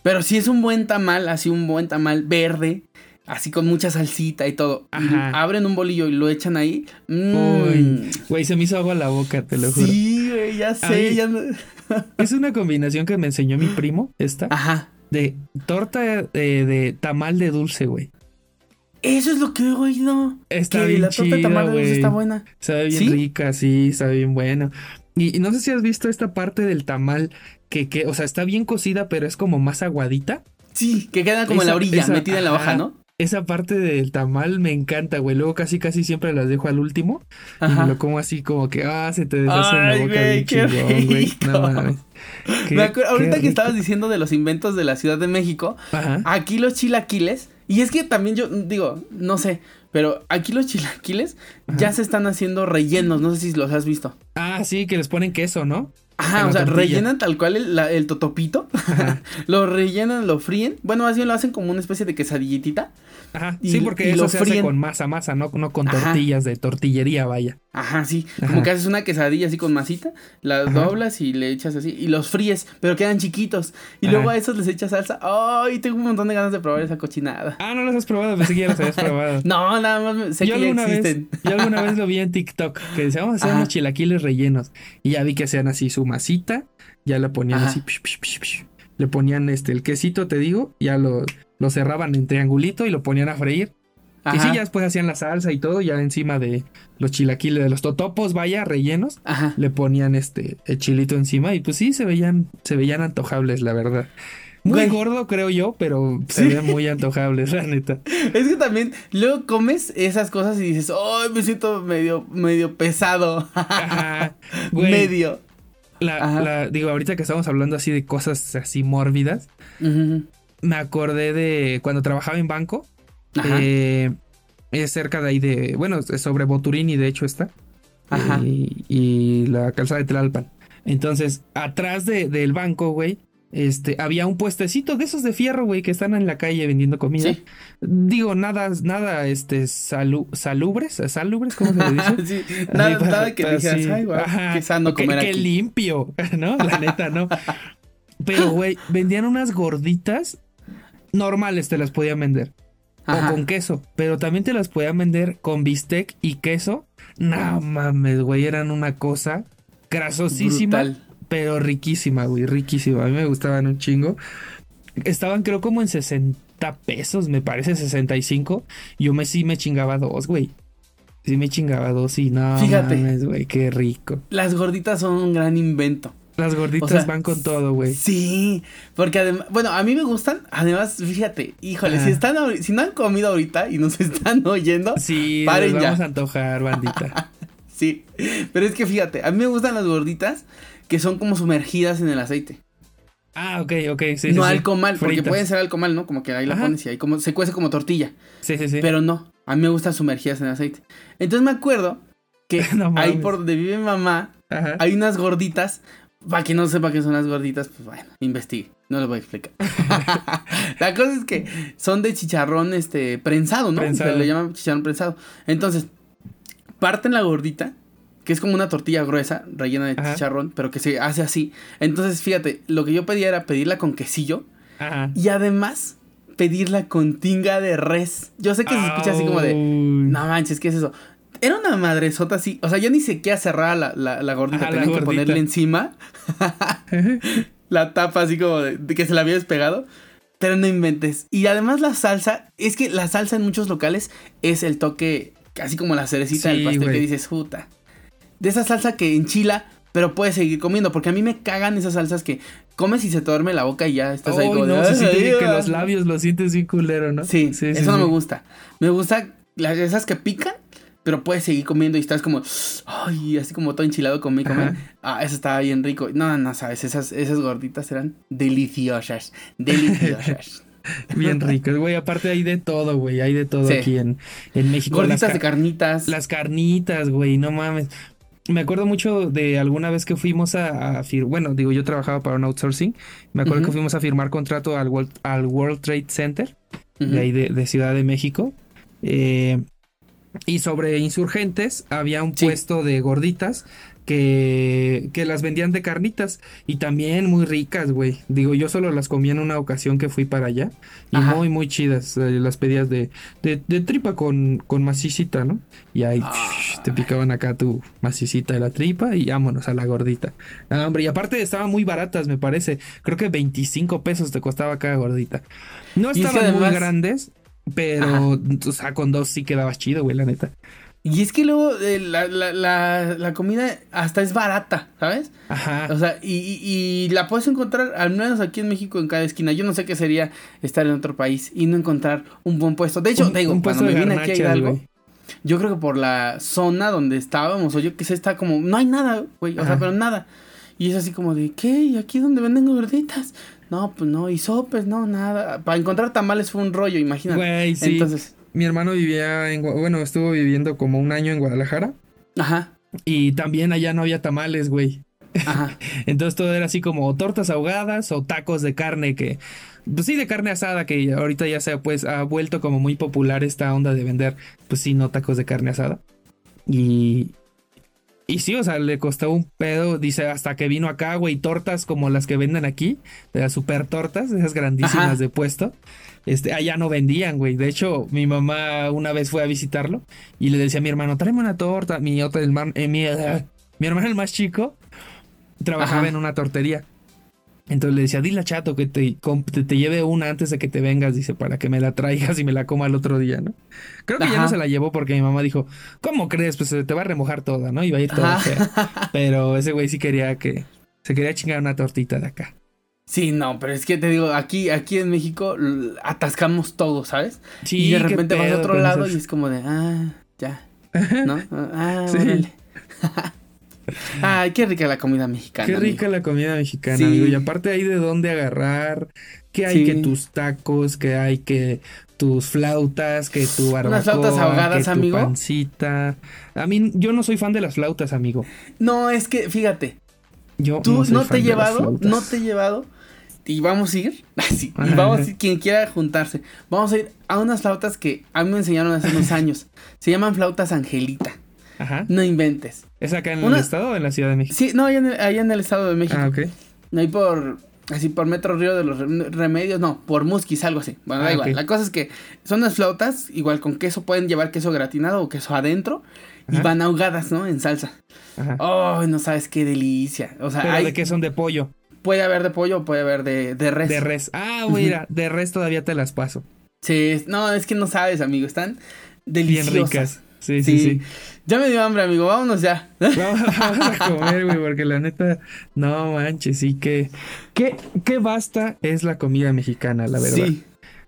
Pero si es un buen tamal, así un buen tamal verde, así con mucha salsita y todo. abren un bolillo y lo echan ahí. Mm. Güey, se me hizo agua la boca, te lo juro. Sí, güey, ya sé. <laughs> es una combinación que me enseñó mi primo, esta. Ajá. De torta de, tamal de dulce, güey. Eso es lo que he oído. Está bien la torta de tamal de dulce está buena. Sabe bien rica, sí, sabe bien bueno. Y, no sé si has visto esta parte del tamal que, que, o sea, está bien cocida, pero es como más aguadita. Sí, que queda como en la orilla, metida en la hoja, ¿no? Esa parte del tamal me encanta, güey. Luego casi casi siempre las dejo al último. Y me lo como así como que, ah, se te deshace en la boca bien chingón, güey. No ahorita que estabas diciendo de los inventos de la Ciudad de México, aquí los chilaquiles, y es que también yo digo, no sé, pero aquí los chilaquiles ya se están haciendo rellenos, no sé si los has visto. Ah, sí, que les ponen queso, ¿no? Ajá, o sea, rellenan tal cual el, el totopito, <laughs> lo rellenan, lo fríen, bueno, más bien lo hacen como una especie de quesadillitita. Ajá, sí, porque eso se hace con masa, masa, no, no con tortillas de tortillería, vaya. Ajá, sí, como que haces una quesadilla así con masita, las doblas y le echas así, y los fríes, pero quedan chiquitos, y luego a esos les echas salsa. Ay, tengo un montón de ganas de probar esa cochinada. Ah, no las has probado, pensé que ya las habías <laughs> probado. no, nada más sé que ya existen. yo alguna vez <laughs> lo vi en TikTok, que decía, vamos a hacer unos chilaquiles rellenos, y ya vi que hacían así su masita, ya la ponían así, le ponían este el quesito, te digo, ya lo, lo cerraban en triangulito y lo ponían a freír. Y sí, ya después hacían la salsa y todo, ya encima de los chilaquiles, de los totopos, vaya, rellenos, le ponían este el chilito encima y pues sí, se veían, se veían antojables, la verdad. Muy gordo, creo yo, pero se veían muy antojables, la neta. <laughs> Es que también luego comes esas cosas y dices, ¡ay, me siento medio, medio pesado! <laughs> medio. La, digo, ahorita que estamos hablando así de cosas así mórbidas, me acordé de cuando trabajaba en banco. Eh, es cerca de ahí de. Bueno, es sobre Boturini, de hecho está. Ajá. Y, la calzada de Tlalpan. Entonces, atrás del banco, güey, este, había un puestecito de esos de fierro, güey, que están en la calle vendiendo comida. Digo, nada, nada, este, salubres, salubres, ¿cómo se le dice? <laughs> sí, nada, nada que dijeras, ay, güey, qué sano comer Qué limpio, <laughs> ¿no? La neta, ¿no? Pero, güey, vendían unas gorditas normales, te las podían vender. O con queso, pero también te las podían vender con bistec y queso. No mames, güey, eran una cosa grasosísima pero riquísima, güey, riquísima. A mí me gustaban un chingo. Estaban creo como en 60 pesos, me parece 65. Yo me sí me chingaba dos, güey. Sí me chingaba dos y no Fíjate, güey, qué rico. Las gorditas son un gran invento. Las gorditas van con todo, güey. Sí, porque además, bueno, a mí me gustan, además, fíjate, híjole, si están si no han comido ahorita y nos <laughs> están oyendo, sí, paren vamos a antojar, bandita. <laughs> sí, pero es que fíjate, a mí me gustan las gorditas que son como sumergidas en el aceite. Ah, ok, ok, sí. No alcomal, porque pueden ser alcomal, ¿no? Como que ahí la pones y ahí como se cuece como tortilla. Sí, sí, sí. Pero no, a mí me gustan sumergidas en aceite. Entonces me acuerdo que <laughs> ahí por donde vive mi mamá hay unas gorditas. Para quien no sepa qué son las gorditas, pues bueno, investigue. No lo voy a explicar. <laughs> la cosa es que son de chicharrón este prensado, ¿no? Se le llama chicharrón prensado. Entonces, parten la gordita que es como una tortilla gruesa, rellena de chicharrón, pero que se hace así. Entonces, fíjate, lo que yo pedía era pedirla con quesillo Ajá. y además pedirla con tinga de res. Yo sé que se escucha así como de, no manches, ¿qué es eso? Era una madresota así, o sea, yo ni sé qué cerrar la, la, la gordita, tenía que ponerle encima <laughs> la tapa así como de, que se la había despegado. Pero no inventes. Y además la salsa, es que la salsa en muchos locales es el toque, así como la cerecita del pastel que dices, puta de esa salsa que enchila, pero puedes seguir comiendo. Porque a mí me cagan esas salsas que comes y se te duerme la boca y ya estás ahí como no, se siente que los labios lo sientes bien culero, ¿no? Sí, sí eso no me gusta. Me gusta las esas que pican, pero puedes seguir comiendo y estás como, ay, así como todo enchilado con mi comer. Ah, eso estaba bien rico. No, no, sabes, esas, esas gorditas eran deliciosas, <laughs> deliciosas. Bien ricas, güey. Aparte hay de todo, güey. Hay de todo aquí en, en México. Gorditas de carnitas. Las carnitas, güey. No mames me acuerdo mucho de alguna vez que fuimos a, bueno, digo, yo trabajaba para un outsourcing, me acuerdo que fuimos a firmar contrato al World, al World Trade Center, de ahí de, Ciudad de México, eh, y sobre insurgentes había un puesto de gorditas que, que las vendían de carnitas y también muy ricas, güey. Digo, yo solo las comí en una ocasión que fui para allá y muy, muy chidas. Eh, las pedías de, de, tripa con, con macicita, ¿no? Y ahí ah. te picaban acá tu macicita de la tripa y vámonos a la gordita. Ah, hombre, y aparte estaban muy baratas, me parece. Creo que 25 pesos te costaba cada gordita. No estaban muy grandes, pero, o sea, con dos sí quedabas chido, güey, la neta. Y es que luego eh, la, la, la, la, comida hasta es barata, ¿sabes? Ajá. O sea, y, y, la puedes encontrar, al menos aquí en México, en cada esquina. Yo no sé qué sería estar en otro país y no encontrar un buen puesto. De hecho, te digo, cuando me vine aquí a Hidalgo, yo creo que por la zona donde estábamos, o yo que sé, está como, no hay nada, güey, o sea, pero nada. Y es así como de, ¿qué? ¿Y aquí donde venden gorditas? No, pues no, y sopes, no, nada. Para encontrar tamales fue un rollo, imagínate. Güey, sí. Entonces mi hermano vivía en, bueno, estuvo viviendo como un año en Guadalajara. Ajá. Y también allá no había tamales, güey. Ajá. <laughs> Entonces todo era así como tortas ahogadas o tacos de carne que, pues sí, de carne asada, que ahorita ya se pues ha vuelto como muy popular esta onda de vender, pues sí, no tacos de carne asada. Y, y sí, o sea, le costó un pedo, dice, hasta que vino acá, güey, tortas como las que venden aquí, de las super tortas, esas grandísimas de puesto. Este, allá no vendían, güey. De hecho, mi mamá una vez fue a visitarlo y le decía a mi hermano, tráeme una torta. Mi otro, el eh, mi, mi, hermano el más chico, trabajaba en una tortería. Entonces le decía, dile a Chato que te, te, lleve una antes de que te vengas, dice, para que me la traigas y me la coma el otro día, ¿no? Creo que ya no se la llevó porque mi mamá dijo, ¿cómo crees? Pues te va a remojar toda, ¿no? Iba a ir toda <laughs> Pero ese güey sí quería que, se quería chingar una tortita de acá. Sí, no, pero es que te digo, aquí, aquí en México atascamos todo, ¿sabes? Sí, y de repente vas a otro lado y es como de, ah, ya. ¿No? <laughs> Ah, sí. <laughs> Ay, qué rica la comida mexicana. Qué rica la comida mexicana, amigo. Y aparte hay de dónde agarrar, que hay que tus tacos, que hay que tus flautas, que tu barbacoa, Unas flautas ahogadas, que tu pancita. A mí, yo no soy fan de las flautas, amigo. No, es que, fíjate. Yo Tú no, te he llevado, no te he llevado y vamos a ir, <laughs> así, y vamos a ir, <laughs> quien quiera juntarse, vamos a ir a unas flautas que a mí me enseñaron hace unos <laughs> años. Se llaman flautas Angelita. Ajá. No inventes. ¿Es acá en el estado o en la Ciudad de México? Sí, no, allá en el, estado de México. Ah, ok. No hay por, así por Metro Río de los Remedios, no, por Musquis, algo así. Bueno, da ah, igual. La cosa es que son unas flautas, igual con queso, pueden llevar queso gratinado o queso adentro. Y van ahogadas, ¿no? En salsa. Ajá. Oh, no sabes qué delicia. O sea, hay... de qué son de pollo. Puede haber de pollo o puede haber de, de res. De res. Ah, mira, de res todavía te las paso. Sí, no, es que no sabes, amigo. Están deliciosas. Bien ricas. Sí, sí, sí, Ya me dio hambre, amigo. Vámonos ya. <laughs> Vamos, a comer, güey, porque la neta, no manches, sí que. ¿Qué, qué basta es la comida mexicana, la verdad? Sí.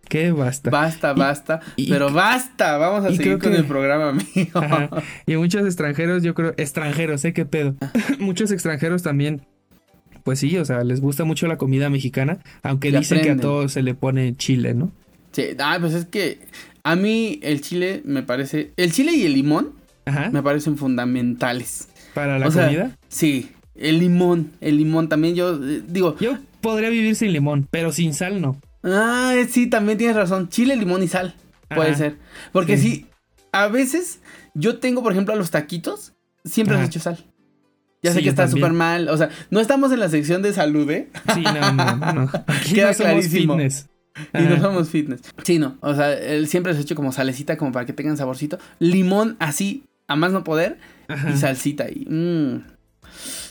Qué basta. Basta, basta. pero basta. Vamos a seguir con el programa, amigo. <laughs> Y muchos extranjeros, yo creo, extranjeros, ¿eh? ¿Qué pedo? <laughs> muchos extranjeros también pues sí, o sea, les gusta mucho la comida mexicana, aunque dicen que a todos se le pone chile, ¿no? Sí, ah, pues es que a mí el chile me parece, el chile y el limón me parecen fundamentales. ¿Para la comida? sí, el limón, el limón también yo eh, digo... Yo podría vivir sin limón, pero sin sal no. Ah, sí, también tienes razón, chile, limón y sal, puede ser. Porque sí. a veces yo tengo, por ejemplo, a los taquitos, siempre les echo sal. Ya sé que está súper mal. O sea, no estamos en la sección de salud, ¿eh? Sí, no, no, no. <laughs> Aquí Queda no clarísimo. Fitness. Y no somos fitness. Sí, no. O sea, él siempre se ha hecho como salecita, como para que tengan saborcito. Limón así, a más no poder. Y salsita. Y, mmm.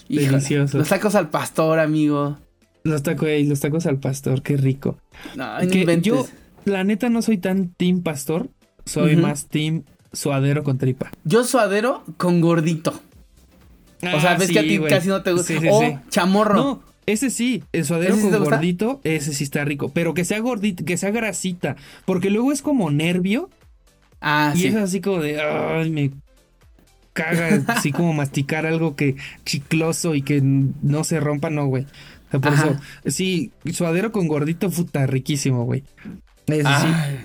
Delicioso. Los tacos al pastor, amigo. Los tacos, los tacos al pastor, qué rico. No, que yo, la neta, no soy tan team pastor. Soy más team suadero con tripa. Yo suadero con gordito o sea, ah, ves que a ti casi no te gusta. o chamorro. No, ese sí, el suadero con gordito, ese sí está rico. Pero que sea gordito, que sea grasita. Porque luego es como nervio. Ah, y es así como de. Ay, me caga así <laughs> como masticar algo que chicloso y que no se rompa, no, güey. por eso, sí, suadero con gordito, puta, riquísimo, güey.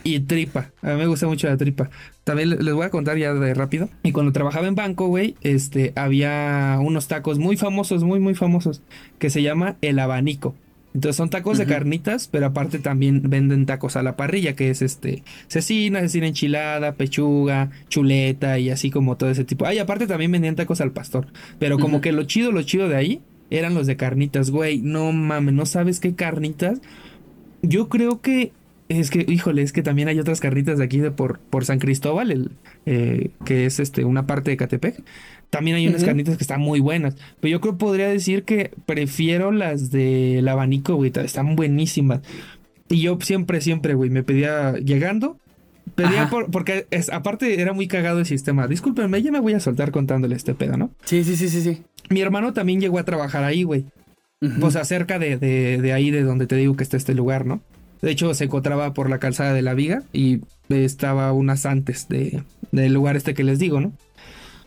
Y tripa. A mí me gusta mucho la tripa. También les voy a contar ya de rápido. Y cuando trabajaba en banco, güey, este, había unos tacos muy famosos, muy, muy famosos, que se llama el abanico. Entonces son tacos de carnitas, pero aparte también venden tacos a la parrilla, que es este, cecina, cecina enchilada, pechuga, chuleta y así como todo ese tipo. Ah, y aparte también vendían tacos al pastor. Pero como que lo chido, lo chido de ahí eran los de carnitas, güey. No mames, no sabes qué carnitas. Yo creo que es que, híjole, es que también hay otras carnitas de aquí de por, por San Cristóbal, el, eh, que es este, una parte de Catepec. También hay unas carnitas que están muy buenas. Pero yo creo que podría decir que prefiero las del abanico, güey. Están buenísimas. Y yo siempre, siempre, güey, me pedía llegando. Pedía por, porque es, aparte era muy cagado el sistema. Discúlpenme, ya me voy a soltar contándole este pedo, ¿no? Sí, sí, sí, sí, sí. Mi hermano también llegó a trabajar ahí, güey. Pues acerca de, de, de, ahí de donde te digo que está este lugar, ¿no? De hecho, se encontraba por la calzada de la viga y estaba unas antes de, del lugar este que les digo, ¿no?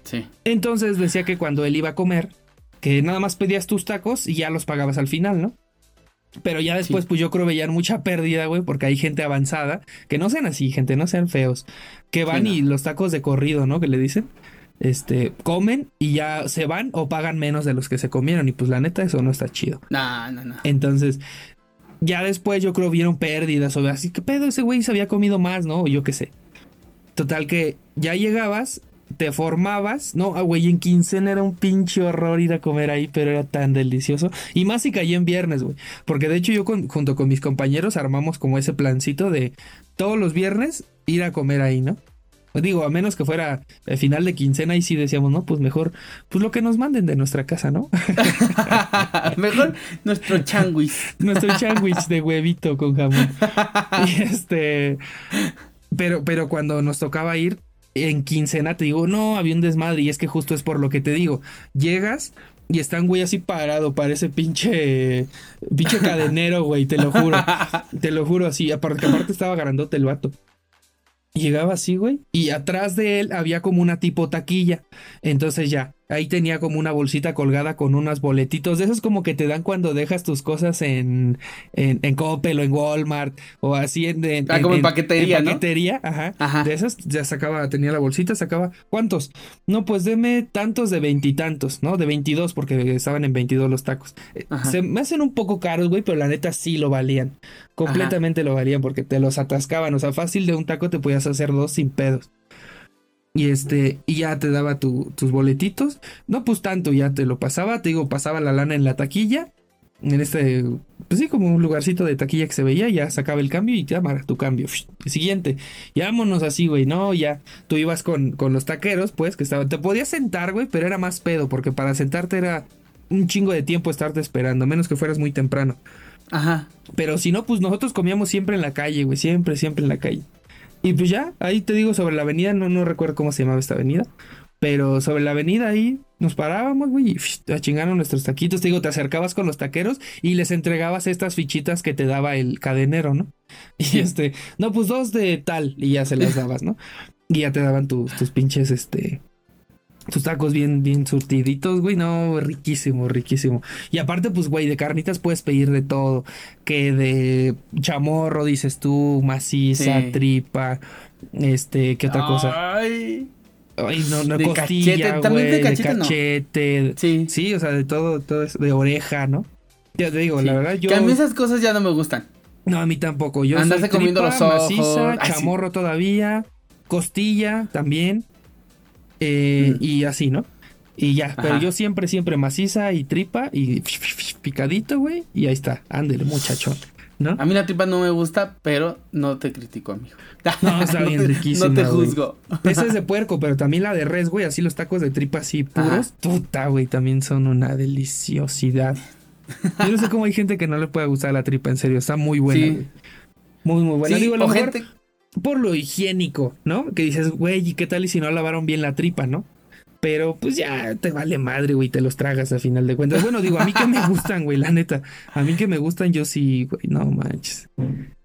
Sí. Entonces decía que cuando él iba a comer, que nada más pedías tus tacos y ya los pagabas al final, ¿no? Pero ya después, pues yo creo veían mucha pérdida, güey, porque hay gente avanzada, que no sean así, gente, no sean feos, que van y los tacos de corrido, ¿no? Que le dicen, este, comen y ya se van o pagan menos de los que se comieron. Y pues la neta, eso no está chido. No, no, no. Entonces, ya después yo creo vieron pérdidas o así que pedo ese güey se había comido más, ¿no? O yo qué sé. Total que ya llegabas, te formabas, no, ah, güey, en quincena era un pinche horror ir a comer ahí, pero era tan delicioso. Y más si caía en viernes, güey. Porque de hecho yo junto con mis compañeros armamos como ese plancito de todos los viernes ir a comer ahí, ¿no? Digo, a menos que fuera el final de quincena y sí decíamos, no, pues mejor, pues lo que nos manden de nuestra casa, ¿no? <laughs> mejor nuestro changuis. <laughs> nuestro changuis de huevito con jamón. <laughs> y este, pero, pero cuando nos tocaba ir en quincena, te digo, no, había un desmadre y es que justo es por lo que te digo. Llegas, y están, güey, así parado, parece pinche. Pinche <laughs> cadenero, güey, te lo juro. te lo juro así. Aparte, aparte estaba grandote el vato. Llegaba así, güey. Y atrás de él había como una tipo taquilla. Entonces ya, Ahí tenía como una bolsita colgada con unos boletitos. De esos como que te dan cuando dejas tus cosas en, en, en Coppel o en Walmart o así en... ah, como en, paquetería, en paquetería, ajá. ajá. De esas ya sacaba, tenía la bolsita, sacaba... ¿Cuántos? No, pues deme tantos de veintitantos, ¿no? De veintidós porque estaban en veintidós los tacos. Eh, se me hacen un poco caros, güey, pero la neta sí lo valían. Completamente lo valían porque te los atascaban. O sea, fácil de un taco te podías hacer dos sin pedos. Y este, y ya te daba tus boletitos. No, pues tanto, ya te lo pasaba. Te digo, pasaba la lana en la taquilla. En este, pues sí, como un lugarcito de taquilla que se veía. Ya sacaba el cambio y te daba tu cambio. Siguiente. Y vámonos así, güey. No, ya. Tú ibas con, con los taqueros, pues, que estaban. Te podías sentar, güey, pero era más pedo. Porque para sentarte era un chingo de tiempo estarte esperando. Menos que fueras muy temprano. Ajá. Pero si no, pues nosotros comíamos siempre en la calle, güey. Siempre, siempre en la calle. Y pues ya, ahí te digo sobre la avenida, no, no recuerdo cómo se llamaba esta avenida. Pero sobre la avenida ahí nos parábamos, güey, a chingaron nuestros taquitos. Te digo, te acercabas con los taqueros y les entregabas estas fichitas que te daba el cadenero, ¿no? <laughs> Y este, no, pues dos de tal, y ya se las dabas, ¿no? Y ya te daban tus pinches, este, tus tacos bien, bien surtiditos, güey. No, riquísimo, riquísimo. Y aparte, pues, güey, de carnitas puedes pedir de todo. Que de chamorro, dices tú, maciza, tripa, este, ¿qué otra cosa? Ay. Ay, no, no, de costilla, cachete, también de cachete. Sí. sí, o sea, de todo, todo eso, de oreja, ¿no? Ya te digo, la verdad, yo. Que a mí esas cosas ya no me gustan. No, a mí tampoco. Yo Andarse comiendo los ojos. Maciza, chamorro todavía, costilla también. Eh, mm. Y así, ¿no? Y ya, pero yo siempre, siempre maciza y tripa y <laughs> picadito, güey. Y ahí está, ándele, muchachón. ¿No? A mí la tripa no me gusta, pero no te critico, amigo. <laughs> No, está bien riquísima. No te juzgo. Esa es de puerco, pero también la de res, güey. Así los tacos de tripa así puros. Puta, güey, también son una deliciosidad. <laughs> Yo no sé cómo hay gente que no le puede gustar la tripa, en serio. Está muy buena, sí. Muy, muy buena. Digo, lo gente... por lo higiénico, ¿no? Que dices, güey, ¿y qué tal y si no lavaron bien la tripa, no? Pero pues ya te vale madre, güey, te los tragas a final de cuentas. Bueno, digo, a mí que me <laughs> gustan, güey, la neta. A mí que me gustan, yo sí, güey, no manches.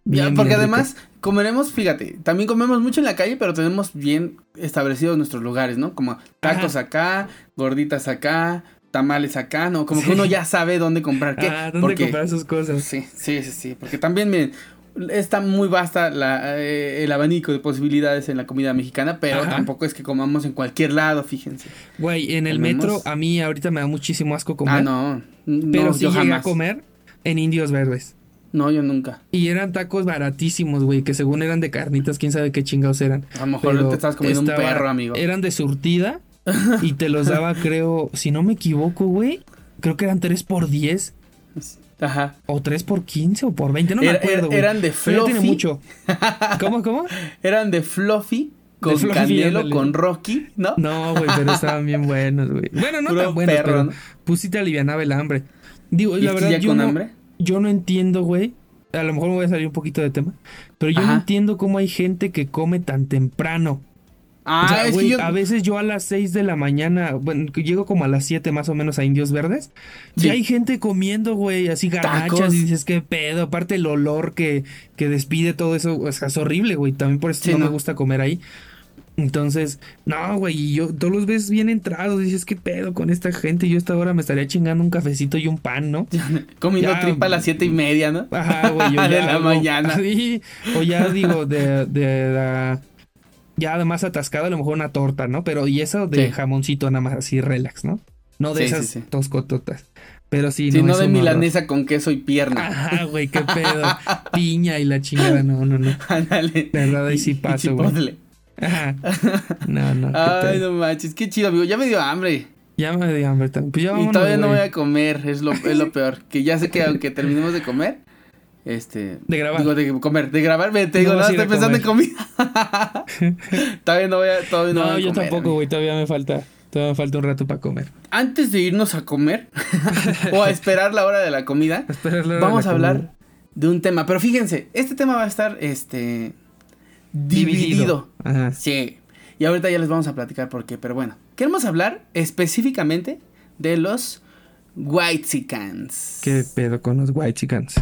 ya, porque además comeremos, fíjate, también comemos mucho en la calle, pero tenemos bien establecidos nuestros lugares, ¿no? Como tacos acá, gorditas acá, tamales acá, ¿no? Como que uno ya sabe dónde comprar qué. Ah, dónde comprar sus cosas. Sí, sí, sí, sí. Porque también, miren, está muy vasta la, eh, el abanico de posibilidades en la comida mexicana, pero tampoco es que comamos en cualquier lado, fíjense. Güey, en el metro a mí ahorita me da muchísimo asco comer. Ah, no. pero sí llegué a comer en indios verdes. No, yo nunca. Y eran tacos baratísimos, güey, que según eran de carnitas, quién sabe qué chingados eran. A lo mejor te estabas comiendo un perro, amigo. Eran de surtida y te los daba, <laughs> creo, si no me equivoco, güey, creo que eran 3 por 10. Ajá. O 3 por 15 o por 20, no me acuerdo. Eran de Fluffy. tiene mucho. <laughs> ¿Cómo, cómo? Eran de Fluffy con de Canelo, con Rocky, ¿no? No, güey, pero estaban bien <laughs> buenos, güey. Bueno, no tan buenos, pero pues sí te alivianaba el hambre. Digo, la verdad, yo, con no, hambre? yo no entiendo, güey. A lo mejor me voy a salir un poquito de tema. Pero yo no entiendo cómo hay gente que come tan temprano. Ah, a veces yo a las 6 de la mañana, bueno, llego como a las 7 más o menos a Indios Verdes. Y hay gente comiendo, güey, así garnachas y dices, qué pedo. Aparte el olor que, que despide todo eso, o sea, es horrible, güey. También por eso no, me gusta comer ahí. Entonces, no, güey, y yo todos los ves bien entrados, dices, ¿qué pedo con esta gente? Yo a esta hora me estaría chingando un cafecito y un pan, ¿no? <laughs> Comiendo tripa a las siete y media, ¿no? Ajá, güey, yo <laughs> de la mañana. <laughs> Sí, o ya digo, de, de la ya además atascado, a lo mejor una torta, ¿no? Pero y eso de jamoncito nada más así relax, ¿no? No de esas toscototas. Pero sí, no. no de milanesa con queso y pierna. Ajá, güey, qué pedo. <laughs> Piña y la chingada, no, no, no. Ándale. verdad, ahí sí paso, güey. Ajá. <laughs> No, no. Ay, no manches, qué chido, amigo. Ya me dio hambre. Ya me dio hambre también. Pues ya y todavía no voy a comer, es lo, es lo peor. Que ya sé que aunque terminemos de comer, este. De grabar. Digo, de comer. De grabar, te digo, no, estoy pensando en comida. <laughs> todavía no voy a. Todavía no, no yo tampoco, güey. Todavía me falta. Todavía me falta un rato para comer. Antes de irnos a comer <laughs> o a esperar la hora de la comida, <laughs> vamos a hablar de un tema. Pero fíjense, este tema va a estar este dividido. Ajá. Sí. Y ahorita ya les vamos a platicar por qué. Pero bueno, queremos hablar específicamente de los White Chickens. ¿Qué pedo con los White Chickens?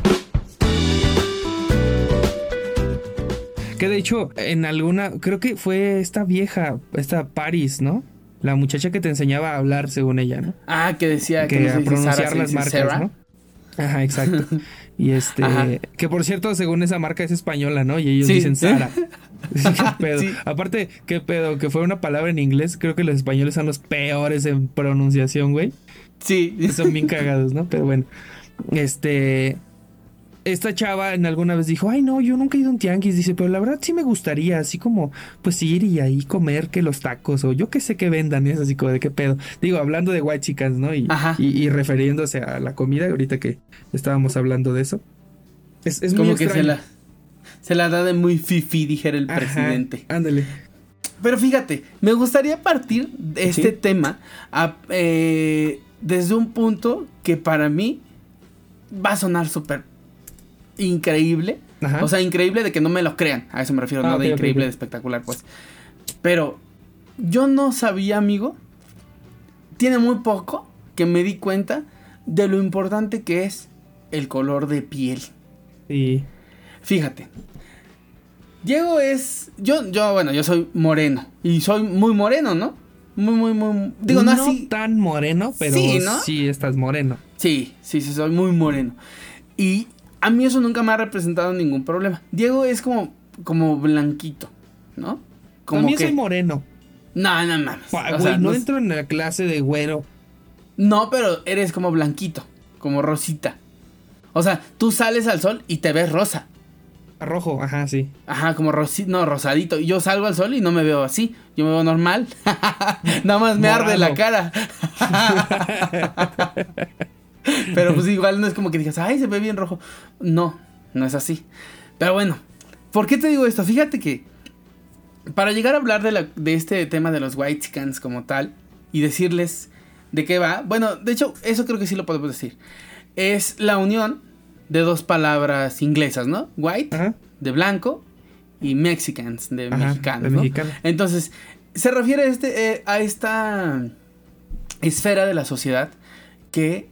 Que de hecho, en alguna, creo que fue esta vieja, esta Paris, ¿no? La muchacha que te enseñaba a hablar, según ella, ¿no? Ah, que decía que, a pronunciar las marcas, ¿no? Ajá, exacto. <laughs> y este, que por cierto, según esa marca es española, ¿no? Y ellos dicen Sara. <laughs> <laughs> ¿Qué pedo? Aparte, ¿qué pedo? Que fue una palabra en inglés. Creo que los españoles son los peores en pronunciación, güey. Sí. Son bien cagados, ¿no? Pero bueno. Este esta chava en alguna vez dijo, ay no, yo nunca he ido a un tianguis, dice, pero la verdad sí me gustaría, así como, pues ir y ahí comer que los tacos, o yo qué sé que vendan, y es así como de qué pedo. Digo, hablando de white chicas, ¿no? Y, y, refiriéndose a la comida, ahorita que estábamos hablando de eso. Es, es como que se la, se la da de muy fifi, dijera el presidente. Ándale. Pero fíjate, me gustaría partir de este tema eh, desde un punto que para mí va a sonar súper increíble. O sea, increíble de que no me lo crean. A eso me refiero, ah, no de increíble, de espectacular, pues. Pero yo no sabía, amigo. Tiene muy poco que me di cuenta de lo importante que es el color de piel. Sí. Fíjate. Diego es. Yo, yo, bueno, yo soy moreno. Y soy muy moreno, ¿no? Muy, muy, muy. Digo, no, así. tan moreno, pero sí, ¿no? sí estás moreno. Sí, sí, sí, soy muy moreno. Y a mí eso nunca me ha representado ningún problema. Diego es como, como blanquito, ¿no? Como También soy moreno. No, no mames. güey, no, entro en la clase de güero. No, pero eres como blanquito, como rosita. O sea, tú sales al sol y te ves rosa. Rojo, ajá, sí. Ajá, como rosito, no, rosadito. Yo salgo al sol y no me veo así. Yo me veo normal. <laughs> Nada más me arde la cara. <laughs> <laughs> Pero pues igual no es como que digas, ay, se ve bien rojo. No, no es así. Pero bueno, ¿por qué te digo esto? Fíjate que para llegar a hablar de, la, de este tema de los white scans como tal y decirles de qué va, bueno, de hecho, eso creo que sí lo podemos decir. Es la unión de dos palabras inglesas, ¿no? White, de blanco, y Mexicans, de mexicano. Entonces, se refiere a, este, eh, a esta esfera de la sociedad que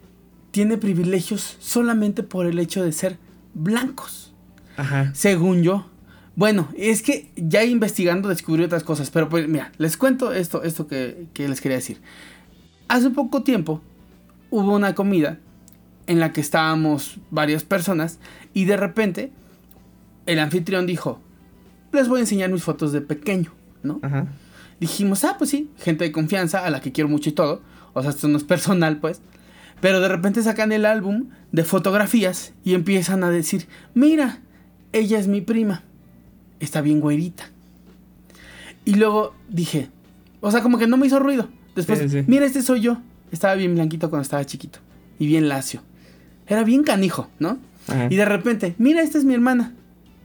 tiene privilegios solamente por el hecho de ser blancos. Ajá. Según yo. Bueno, es que ya investigando descubrí otras cosas, pero pues mira, les cuento esto, esto que, que les quería decir. Hace poco tiempo hubo una comida en la que estábamos varias personas y de repente el anfitrión dijo, les voy a enseñar mis fotos de pequeño, ¿no? Ajá. Dijimos, ah, pues sí, gente de confianza a la que quiero mucho y todo. O sea, esto no es <laughs> personal, pues. Pero de repente sacan el álbum de fotografías y empiezan a decir, mira, ella es mi prima. Está bien güerita. Y luego dije, o sea, como que no me hizo ruido. Después, mira, este soy yo. Estaba bien blanquito cuando estaba chiquito. Y bien lacio. Era bien canijo, ¿no? Y de repente, mira, esta es mi hermana.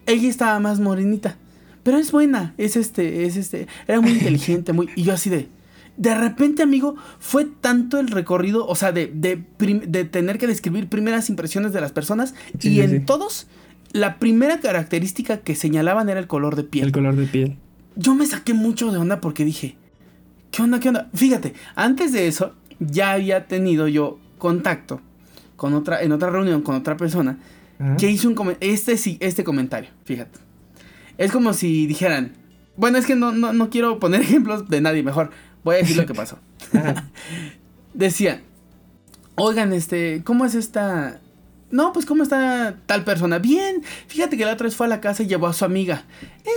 Ella estaba más morenita. Pero es buena. Es este, es este. Era muy <laughs> inteligente, muy. Y yo así de de repente, amigo, fue tanto el recorrido, o sea, de, de, tener que describir primeras impresiones de las personas y en todos, la primera característica que señalaban era el color de piel. El color de piel. Yo me saqué mucho de onda porque dije, ¿qué onda, qué onda? Fíjate, antes de eso, ya había tenido yo contacto con otra, en otra reunión con otra persona que hizo un este, este comentario, fíjate. Es como si dijeran, bueno, es que no, no, no quiero poner <laughs> ejemplos de nadie, mejor Voy a decir lo <laughs> que pasó. Decía, oigan, este, ¿cómo es esta? No, pues ¿cómo está tal persona? Bien, fíjate que la otra vez fue a la casa y llevó a su amiga.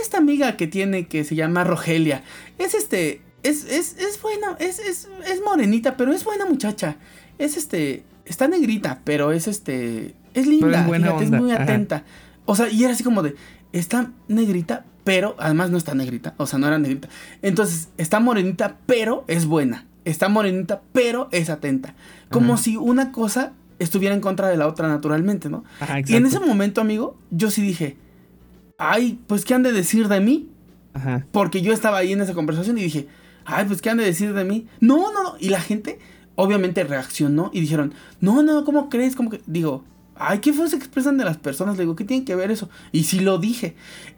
Esta amiga que tiene que se llama Rogelia. Es este, es, es, es buena, es, es, es morenita, pero es buena muchacha. Es este, está negrita, pero es este, es linda, es, es muy atenta. O sea, y era así como de, está negrita, pero además no está negrita, o sea, no era negrita. Entonces, está morenita, pero es buena. Está morenita, pero es atenta. Como si una cosa estuviera en contra de la otra naturalmente, ¿no? y en ese momento, amigo, yo sí dije, ay, pues, ¿qué han de decir de mí? Ajá. Porque yo estaba ahí en esa conversación y dije, ay, pues, ¿qué han de decir de mí? No, no, no. Y la gente, obviamente, reaccionó y dijeron, no, no, ¿cómo crees? ¿Cómo que? Digo, ay, ¿qué fue se expresan de las personas? Le digo, ¿qué tiene que ver eso? Y sí lo dije.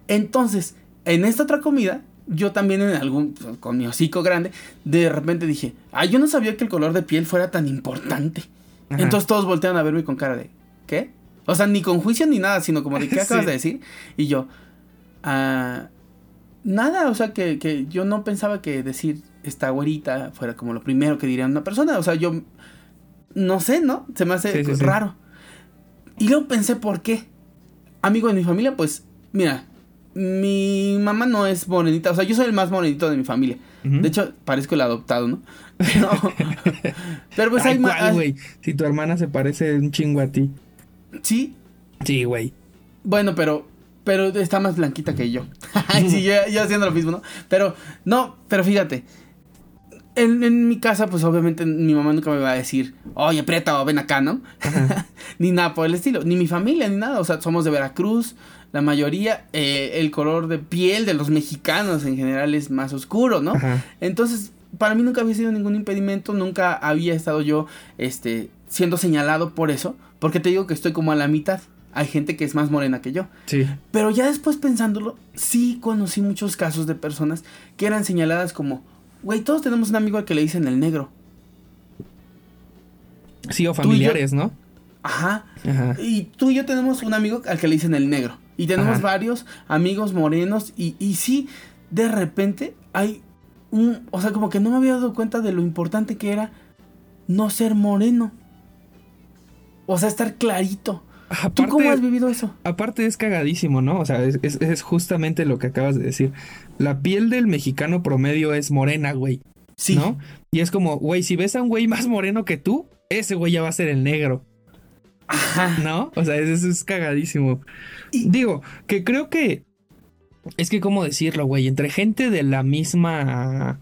Entonces, en esta otra comida, yo también en algún, con mi hocico grande, de repente dije, ay, yo no sabía que el color de piel fuera tan importante. Entonces todos voltean a verme con cara de, ¿qué? O sea, ni con juicio ni nada, sino como de, ¿qué <laughs> acabas de decir? Y yo, ah, nada, o sea, que, que yo no pensaba que decir esta güerita fuera como lo primero que diría una persona. O sea, yo, no sé, ¿no? Se me hace raro. Y luego pensé, ¿por qué? Amigo de mi familia, pues, mira, mi mamá no es morenita, o sea, yo soy el más morenito de mi familia. De hecho, parezco el adoptado, ¿no? <laughs> Pero pues hay más. güey? Si tu hermana se parece un chingo a ti. ¿Sí? Sí, güey. Bueno, pero. Pero está más blanquita que yo. <laughs> sí, yo, yo, haciendo lo mismo, ¿no? Pero, no, pero fíjate. En, en, mi casa, pues obviamente mi mamá nunca me va a decir, oye, preta, ven acá, ¿no? <laughs> ni nada por el estilo. Ni mi familia, ni nada. O sea, somos de Veracruz la mayoría, eh, el color de piel de los mexicanos en general es más oscuro, ¿no? Entonces, para mí nunca había sido ningún impedimento, nunca había estado yo, este, siendo señalado por eso, porque te digo que estoy como a la mitad. hay gente que es más morena que yo. Sí. Pero ya después pensándolo, sí conocí muchos casos de personas que eran señaladas como, güey, todos tenemos un amigo al que le dicen el negro. Sí, o familiares, ¿no? Ajá. Ajá. Y tú y yo tenemos un amigo al que le dicen el negro. Y tenemos varios amigos morenos. Y, y sí, de repente hay un... O sea, como que no me había dado cuenta de lo importante que era no ser moreno. O sea, estar clarito. ¿Tú cómo has vivido eso? Aparte es cagadísimo, ¿no? O sea, es, justamente lo que acabas de decir. La piel del mexicano promedio es morena, güey. Sí. ¿No? Y es como, güey, si ves a un güey más moreno que tú, ese güey ya va a ser el negro. Ajá. ¿No? O sea, eso es cagadísimo. Digo, que creo que. Es que, ¿cómo decirlo, güey? Entre gente de la misma.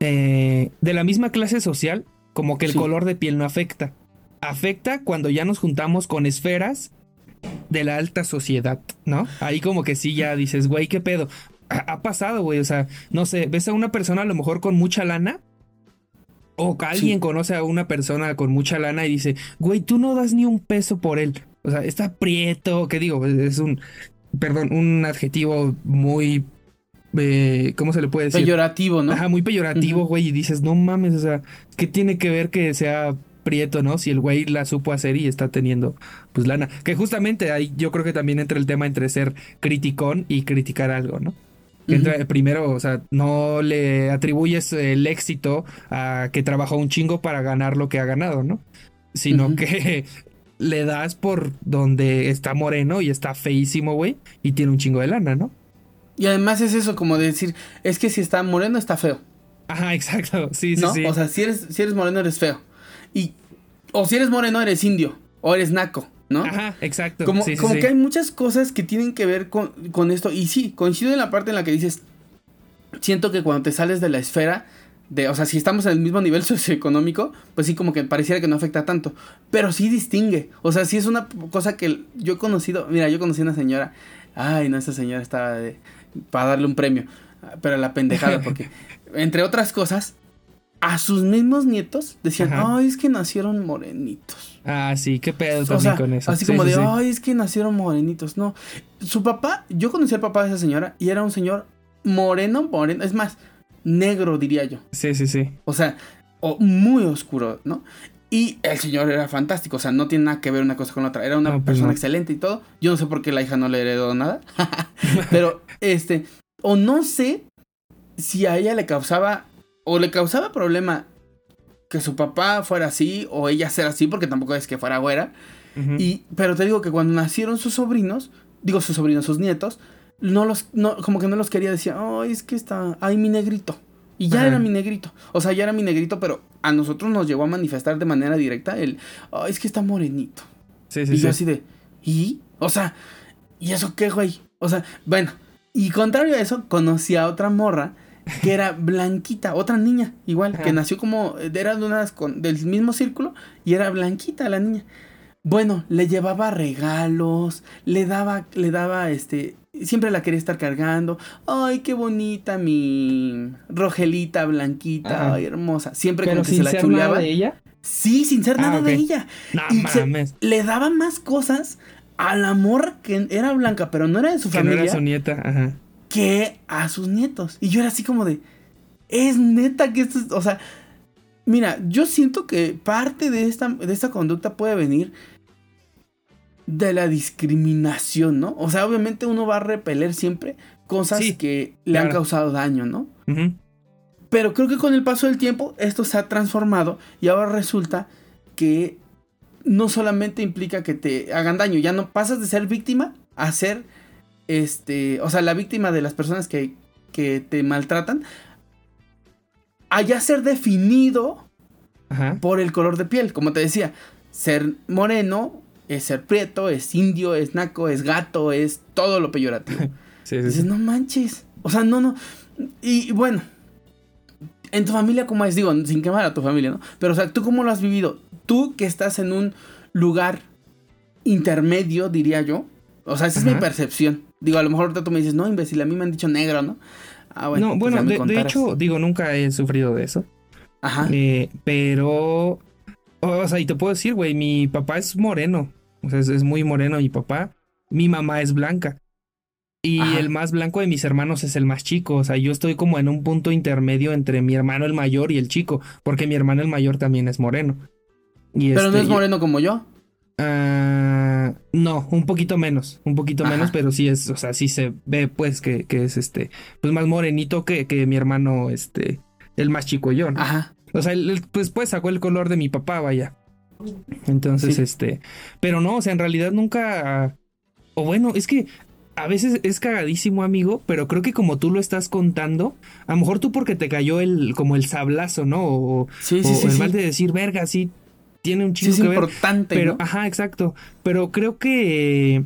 Eh, de la misma clase social, como que el color de piel no afecta. Afecta cuando ya nos juntamos con esferas de la alta sociedad, ¿no? Ahí como que sí ya dices, güey, ¿qué pedo? Ha, pasado, güey, o sea, no sé, ves a una persona a lo mejor con mucha lana o que alguien conoce a una persona con mucha lana y dice, güey, tú no das ni un peso por él. O sea, está prieto, ¿qué digo? Es un, perdón, un adjetivo muy eh, ¿cómo se le puede decir? Peyorativo, ¿no? Ajá, muy peyorativo, güey, y dices, no mames, o sea, ¿qué tiene que ver que sea prieto, ¿no? Si el güey la supo hacer y está teniendo, pues, lana. Que justamente ahí yo creo que también entra el tema entre ser criticón y criticar algo, ¿no? entra, primero, o sea, no le atribuyes el éxito a que trabajó un chingo para ganar lo que ha ganado, ¿no? Sino que <laughs> le das por donde está moreno y está feísimo, güey, y tiene un chingo de lana, ¿no? Y además es eso, como decir, es que si está moreno está feo. Ajá, <laughs> exacto. Sí, sí, sí. O sea, si eres, si eres moreno eres feo. Y, o si eres moreno eres indio, o eres naco, ¿no? Ajá, exacto. Como, como que hay muchas cosas que tienen que ver con, con esto. Y sí, coincido en la parte en la que dices, siento que cuando te sales de la esfera, de, o sea, si estamos en el mismo nivel <laughs> socioeconómico, pues sí, como que pareciera que no afecta tanto. Pero sí distingue. O sea, sí es una cosa que yo he conocido. Mira, yo conocí a una señora. Ay, no, esa señora estaba para darle un premio. Pero la pendejada, <laughs> porque, entre otras cosas, a sus mismos nietos decían, ay, es que nacieron morenitos. Ah, sí, qué pedo también con eso. Así como de, ay, es que nacieron morenitos. No, su papá, yo conocí al papá de esa señora y era un señor moreno, moreno. Es más, negro, diría yo. Sí, sí, sí. O sea, o muy oscuro, ¿no? Y el señor era fantástico, o sea, no tiene nada que ver una cosa con la otra. Era una pues persona excelente y todo. Yo no sé por qué la hija no le heredó nada. <laughs> <laughs> Pero, este, o no sé si a ella le causaba, o le causaba problema que su papá fuera así, o ella ser así, porque tampoco es que fuera güera. y, pero te digo que cuando nacieron sus sobrinos, digo sus sobrinos, sus nietos, no los, no, como que no los quería decir, ay, es que está, ay, mi negrito. Y ya era mi negrito. O sea, ya era mi negrito, pero a nosotros nos llegó a manifestar de manera directa el, ay, es que está morenito. Sí, sí, y yo así de, ¿y? O sea, ¿y eso qué, güey? O sea, bueno, y contrario a eso, conocí a otra morra que era blanquita, otra niña, igual, que nació como, era de unas con, del mismo círculo y era blanquita la niña. Bueno, le llevaba regalos, le daba, le daba este, siempre la quería estar cargando. Ay, qué bonita mi Rogelita blanquita, ay, hermosa. Siempre como que se la ser Nada de ella? Sí, sin ser nada ah, de ella. No mames. le daba más cosas al amor que era blanca, pero no era de su que familia. No era su nieta, ajá. Que a sus nietos. Y yo era así como de. Es neta que esto es. O sea. Mira, yo siento que parte de esta, de esta conducta puede venir de la discriminación, ¿no? O sea, obviamente uno va a repeler siempre cosas que le han causado daño, ¿no? Pero creo que con el paso del tiempo esto se ha transformado y ahora resulta que no solamente implica que te hagan daño, ya no pasas de ser víctima a ser, este, o sea, la víctima de las personas que, que te maltratan, a ya ser definido por el color de piel, como te decía, ser moreno es ser prieto, es indio, es naco, es gato, es todo lo peyorativo. <laughs> sí, sí, Dices, no manches. O sea, no, no. Y, bueno, en tu familia, ¿cómo es? Digo, sin quemar a tu familia, ¿no? Pero, o sea, ¿tú cómo lo has vivido? Tú que estás en un lugar intermedio, diría yo. O sea, esa es mi percepción. Digo, a lo mejor ahorita tú me dices, no, imbécil, a mí me han dicho negro, ¿no? Ah, bueno, no, pues bueno, de, hecho, digo, nunca he sufrido de eso. Ajá. Eh, pero, o sea, y te puedo decir, güey, mi papá es moreno. O sea, es, muy moreno mi papá. Mi mamá es blanca. Y el más blanco de mis hermanos es el más chico. O sea, yo estoy como en un punto intermedio entre mi hermano el mayor y el chico. Porque mi hermano el mayor también es moreno. Pero no es este, moreno como yo. Ah, no, un poquito menos, un poquito menos, pero sí es, o sea, sí se ve pues que, es este, pues más morenito que, que, mi hermano, este, el más chico yo, ¿no? Ajá. O sea, pues, pues sacó el color de mi papá, vaya. Entonces, este, pero no, o sea, en realidad nunca, o bueno, es que a veces es cagadísimo, amigo, pero creo que como tú lo estás contando, a lo mejor tú porque te cayó el, como el sablazo, ¿no? O, sí, sí, sí, el mal de decir, verga, sí, tiene un chingo sí, es importante, Pero, ajá, exacto. Pero creo que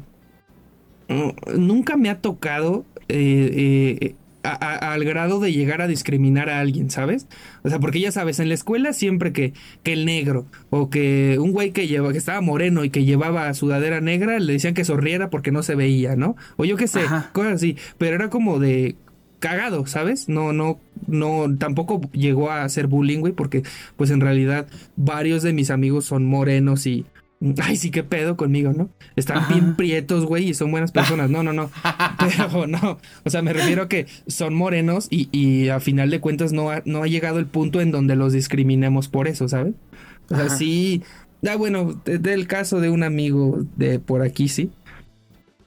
mm, nunca me ha tocado eh, eh, al grado de llegar a discriminar a alguien, ¿sabes? O sea, porque ya sabes, en la escuela siempre que, que el negro o que un güey que lleva, que estaba moreno y que llevaba sudadera negra, le decían que sonriera porque no se veía, ¿no? O yo qué sé, cosas así. Pero era como de, cagado, ¿sabes? No, no, no, tampoco llegó a ser bullying, güey, porque pues en realidad varios de mis amigos son morenos y... Ay, sí, qué pedo conmigo, ¿no? Están bien prietos, güey, y son buenas personas. <laughs> No, no, no. Pero <laughs> no. O sea, me refiero a que son morenos y, y a final de cuentas no ha, no ha llegado el punto en donde los discriminemos por eso, ¿sabes? O sea, sí. Ah, bueno, del caso de un amigo de por aquí, sí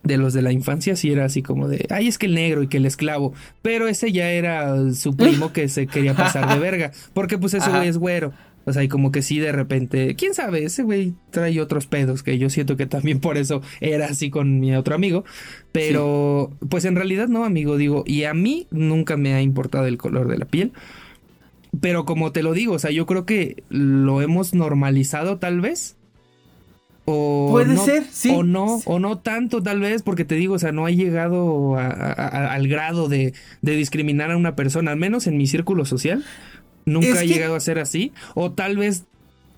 de los de la infancia sí era así como de, ay, es que el negro y que el esclavo, pero ese ya era su primo que se quería pasar de <laughs> verga, porque pues ese güey es güero. O sea, y como que sí de repente, quién sabe, ese güey trae otros pedos que yo siento que también por eso era así con mi otro amigo, pero pues en realidad no, amigo, digo, y a mí nunca me ha importado el color de la piel. Pero como te lo digo, o sea, yo creo que lo hemos normalizado tal vez o Puede ser, sí. O no, o no tanto tal vez, porque te digo, o sea, no ha llegado al grado de, discriminar a una persona, al menos en mi círculo social. Nunca ha llegado a ser así. O tal vez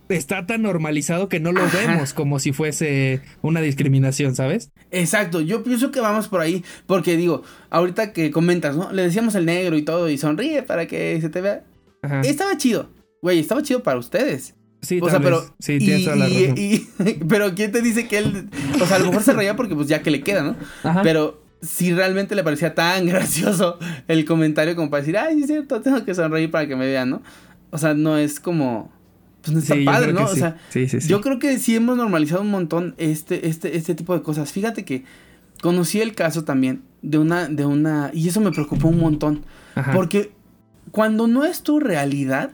está tan normalizado que no lo vemos como si fuese una discriminación, ¿sabes? Exacto, yo pienso que vamos por ahí, porque digo, ahorita que comentas, ¿no? Le decíamos el negro y todo, y sonríe para que se te vea. Estaba chido, güey, estaba chido para ustedes. Sí, o sea, pero. Sí, tienes la <laughs> pero ¿quién te dice que él. O sea, a lo mejor se reía porque, pues ya que le queda, ¿no? Pero si realmente le parecía tan <laughs> gracioso el comentario como para decir, ay, es cierto, tengo que sonreír para que me vean, ¿no? O sea, no es como. Pues no está padre, ¿no? O sea, yo creo que sí hemos normalizado un montón este, este, este tipo de cosas. Fíjate que conocí el caso también de una, de una. Y eso me preocupó un montón. Porque cuando no es tu realidad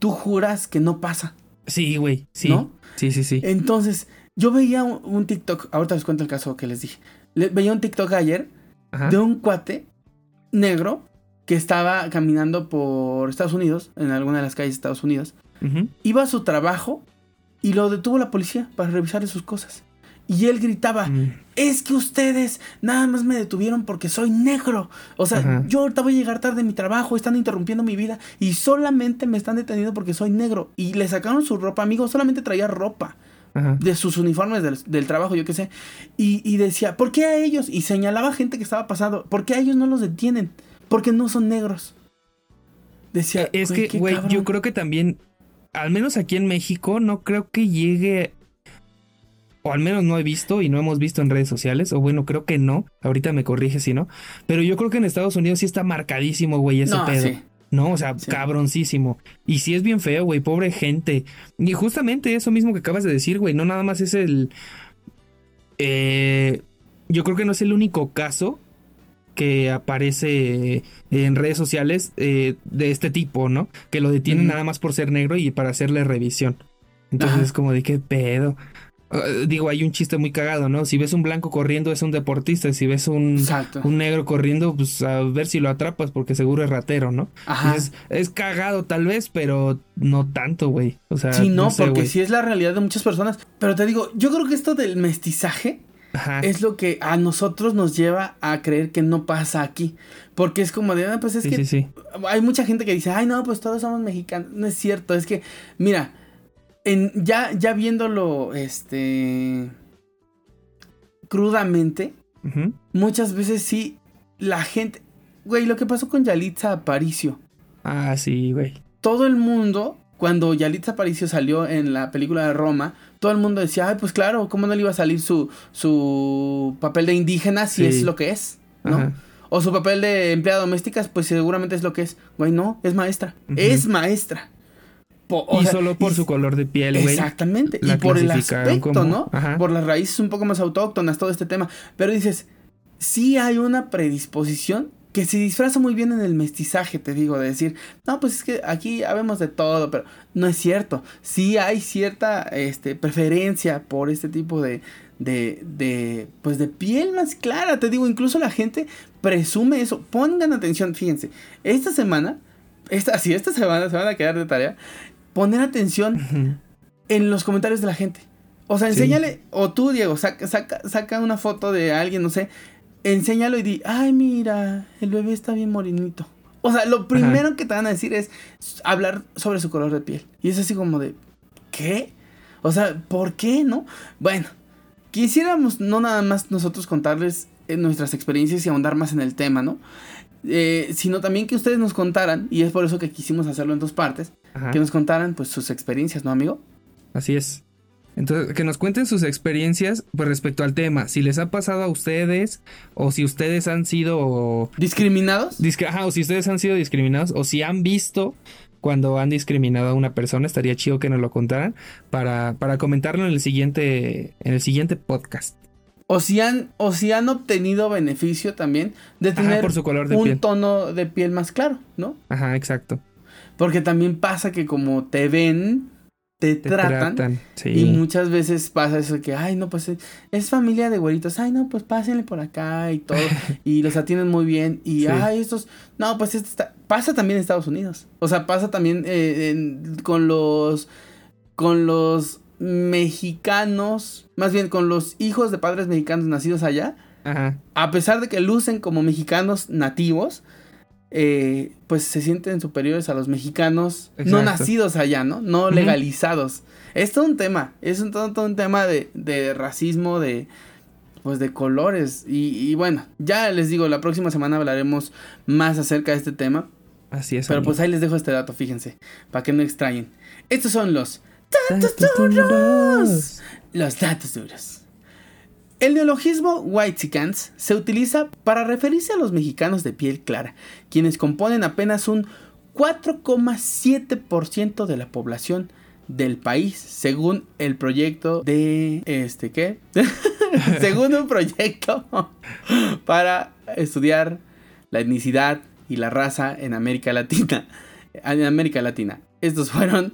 tú juras que no pasa. Sí, güey, sí. ¿No? Sí, sí, sí. Entonces, yo veía un, TikTok, ahorita les cuento el caso que les dije. veía un TikTok ayer de un cuate negro que estaba caminando por Estados Unidos, en alguna de las calles de Estados Unidos. Iba a su trabajo y lo detuvo la policía para revisar sus cosas. Y él gritaba, mm. es que ustedes nada más me detuvieron porque soy negro. O sea, yo ahorita voy a llegar tarde a mi trabajo, están interrumpiendo mi vida y solamente me están deteniendo porque soy negro. Y le sacaron su ropa, amigo, solamente traía ropa. De sus uniformes del, trabajo, yo qué sé. Y, decía, ¿por qué a ellos? Y señalaba gente que estaba pasando, ¿por qué a ellos no los detienen? Porque no son negros. Decía, es que, güey, yo creo que también, al menos aquí en México, no creo que llegue o al menos no he visto y no hemos visto en redes sociales, o bueno, creo que no, ahorita me corrige si no, pero yo creo que en Estados Unidos sí está marcadísimo, güey, ese pedo. No, o sea, cabroncísimo. Y sí es bien feo, güey, pobre gente. Y justamente eso mismo que acabas de decir, güey, no nada más es el... Eh, yo creo que no es el único caso que aparece en redes sociales eh, de este tipo, ¿no? Que lo detienen nada más por ser negro y para hacerle revisión. Entonces, es como de qué pedo. Uh, digo, hay un chiste muy cagado, ¿no? Si ves un blanco corriendo es un deportista, si ves un, un negro corriendo, pues a ver si lo atrapas porque seguro es ratero, ¿no? Ajá. Es, cagado tal vez, pero no tanto, güey. O sea, sí, no, porque sí es la realidad de muchas personas. Pero te digo, yo creo que esto del mestizaje es lo que a nosotros nos lleva a creer que no pasa aquí. Porque es como de, ah, pues es que hay mucha gente que dice, ay, no, pues todos somos mexicanos. No es cierto, es que, mira, en, ya, ya viéndolo, este, crudamente, muchas veces sí, la gente, güey, lo que pasó con Yalitza Aparicio. Ah, sí, güey. Todo el mundo, cuando Yalitza Aparicio salió en la película de Roma, todo el mundo decía, ay, pues claro, ¿cómo no le iba a salir su, su papel de indígena si es lo que es? ¿No? O su papel de empleada doméstica, pues seguramente es lo que es. Güey, no, es maestra. Es maestra. Y solo por su color de piel, güey. Exactamente. y por el aspecto, ¿no? Por las raíces un poco más autóctonas, todo este tema. Pero dices, sí hay una predisposición que se disfraza muy bien en el mestizaje, te digo, de decir, no, pues es que aquí habemos de todo, pero no es cierto. Sí hay cierta este, preferencia por este tipo de, de, de, pues de piel más clara. Te digo, incluso la gente presume eso. Pongan atención, fíjense. Esta semana, esta, sí, esta <laughs> semana se van a quedar de tarea. Poner atención en los comentarios de la gente. O sea, enséñale, o tú, Diego, saca, saca, saca una foto de alguien, no sé. Enséñalo y di, ay, mira, el bebé está bien morenito. O sea, lo primero que te van a decir es hablar sobre su color de piel. Y es así como de, ¿qué? O sea, ¿por qué, no? Bueno, quisiéramos no nada más nosotros contarles eh, nuestras experiencias y ahondar más en el tema, ¿no? Eh, sino también que ustedes nos contaran, y es por eso que quisimos hacerlo en dos partes, que nos contaran pues sus experiencias, ¿no, amigo? Así es. Entonces, que nos cuenten sus experiencias pues, respecto al tema. Si les ha pasado a ustedes, o si ustedes han sido. ¿Discriminados? Ajá, o si ustedes han sido discriminados, o si han visto cuando han discriminado a una persona. Estaría chido que nos lo contaran para, para comentarlo en el siguiente, en el siguiente podcast. O si han, o si han obtenido beneficio también de tener por su color de un tono de piel más claro, ¿no? Ajá, exacto. Porque también pasa que como te ven, te, tratan. Y muchas veces pasa eso de que, ay, no, pues es, familia de güeritos. Ay, no, pues pásenle por acá y todo. <laughs> y los atienden muy bien. Y, ay, estos. No, pues esto está. Pasa también en Estados Unidos. O sea, pasa también eh, con los. Con los mexicanos, más bien con los hijos de padres mexicanos nacidos allá, a pesar de que lucen como mexicanos nativos, eh, pues se sienten superiores a los mexicanos no nacidos allá, ¿no? No legalizados. Es todo un tema, es un, todo, un tema de, racismo, de pues de colores. Y, bueno, ya les digo, la próxima semana hablaremos más acerca de este tema. Así es. Pero pues ahí les dejo este dato, fíjense, para que no extrañen. Estos son los datos duros. Los datos duros. El neologismo whitexicans se utiliza para referirse a los mexicanos de piel clara, quienes componen apenas un 4,7% de la población del país, según el proyecto de este qué? <laughs> según un proyecto <laughs> para estudiar la etnicidad y la raza en América Latina. En América Latina. Estos fueron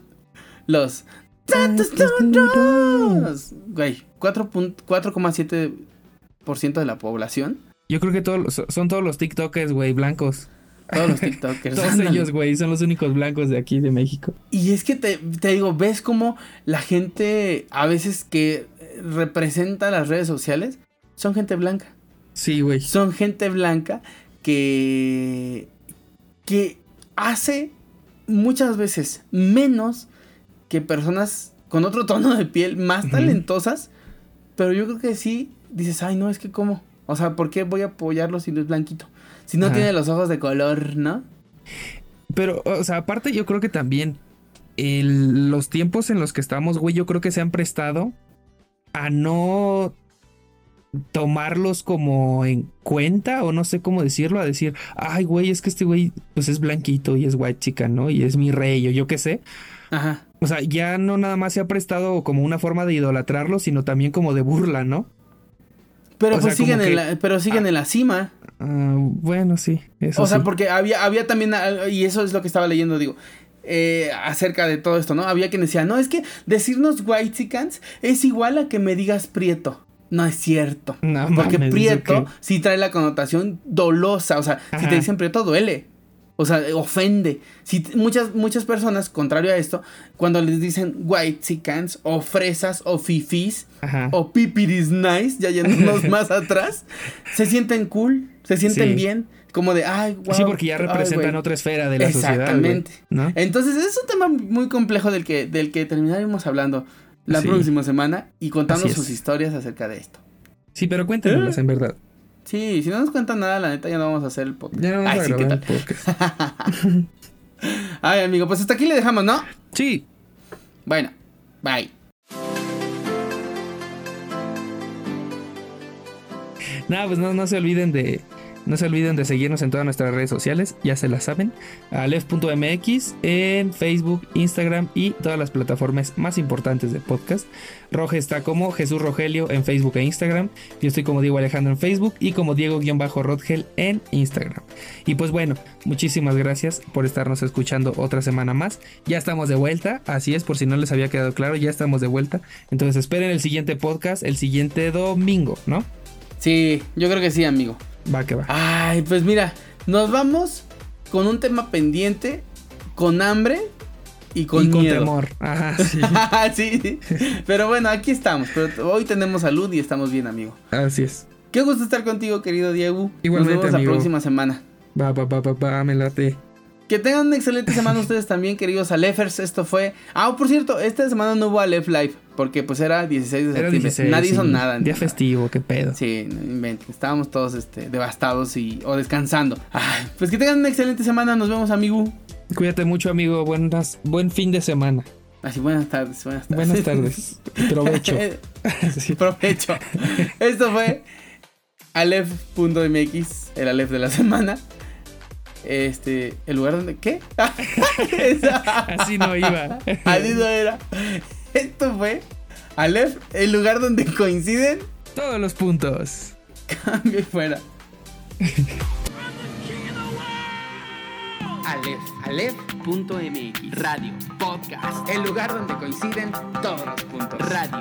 los ¡Tantos duros! Güey, 4,7% de la población. Yo creo que todos son todos los TikTokers, güey, blancos. Todos los TikTokers. <laughs> todos ellos, güey, son los únicos blancos de aquí, de México. Y es que te, te digo, ves como la gente a veces que representa las redes sociales son gente blanca. Sí, güey. Son gente blanca que. que hace muchas veces menos que personas con otro tono de piel más talentosas, pero yo creo que sí dices, ay, no, es que cómo. O sea, ¿por qué voy a apoyarlo si no es blanquito? Si no tiene los ojos de color, ¿no? Pero, o sea, aparte yo creo que también los tiempos en los que estamos, güey, yo creo que se han prestado a no tomarlos como en cuenta o no sé cómo decirlo, a decir, ay, güey, es que este güey pues es blanquito y es white chica, ¿no? Y es mi rey o yo qué sé. Ajá. O sea, ya no nada más se ha prestado como una forma de idolatrarlo, sino también como de burla, ¿no? Pero pues siguen, en la, pero siguen ah. en la cima. Ah, bueno, sí. Eso o sea, porque había, había también, y eso es lo que estaba leyendo, digo, eh, acerca de todo esto, ¿no? Había quien decía, no, es que decirnos whitexicans es igual a que me digas prieto. No es cierto. No, porque prieto sí trae la connotación dolosa. O sea, si te dicen prieto, duele. O sea, ofende. Si muchas, muchas personas, contrario a esto, cuando les dicen white chickens, o fresas, o fifis, o pipiris nice, ya yéndonos <laughs> más atrás, se sienten cool, se sienten bien. Como de, ay, wow. Sí, porque ya representan otra esfera de la sociedad. Exactamente. Entonces, es un tema muy complejo del que, del que terminaremos hablando la próxima semana y contando sus historias acerca de esto. Sí, pero cuéntenos, en verdad. Sí, si no nos cuentan nada, la neta ya no vamos a hacer el podcast. Ya no vamos Ay, a sí, el podcast. <laughs> Ay, amigo, pues hasta aquí le dejamos, ¿no? Sí. Bueno, bye. Nada, pues no, no se olviden de, no se olviden de seguirnos en todas nuestras redes sociales, ya se las saben. Alef.mx en Facebook, Instagram y todas las plataformas más importantes de podcast. Roge está como Jesús Rogelio en Facebook e Instagram. Yo estoy como Diego Alejandro en Facebook y como Diego-Rodgel en Instagram. Y pues bueno, muchísimas gracias por estarnos escuchando otra semana más. Ya estamos de vuelta, así es, por si no les había quedado claro, ya estamos de vuelta. Entonces esperen el siguiente podcast el siguiente domingo, ¿no? Sí, yo creo que sí, amigo. Va que va. Ay, pues mira, nos vamos con un tema pendiente, con hambre y con, y con miedo. temor. Ajá, sí. <laughs> sí. Pero bueno, aquí estamos. Pero hoy tenemos salud y estamos bien, amigo. Así es. Qué gusto estar contigo, querido Diego. Igualmente, Nos vemos amigo. la próxima semana. Va, va, va, va, va, me late. Que tengan una excelente semana <laughs> ustedes también, queridos Alefers. Esto fue. Ah, por cierto, esta semana no hubo Alef Live. Porque pues era 16 de Era septiembre. 16. Nadie hizo sí. nada. Día nada. festivo, qué pedo. Sí, inventen. Estábamos todos este, devastados y, o descansando. Ay, pues que tengan una excelente semana. Nos vemos, amigo. Cuídate mucho, amigo. Buenas, buen fin de semana. Así, buenas tardes. Buenas tardes. Buenas tardes. <laughs> Provecho. <laughs> Sí. Provecho. Esto fue Alef.mx, el Alef de la semana. Este, el lugar donde. ¿Qué? <laughs> Así no iba. Así no era. Esto fue Alef, el lugar donde coinciden. Todos los puntos. Cambio y fuera. Alef, Alef.mx, radio, podcast, el lugar donde coinciden todos los puntos. Radio.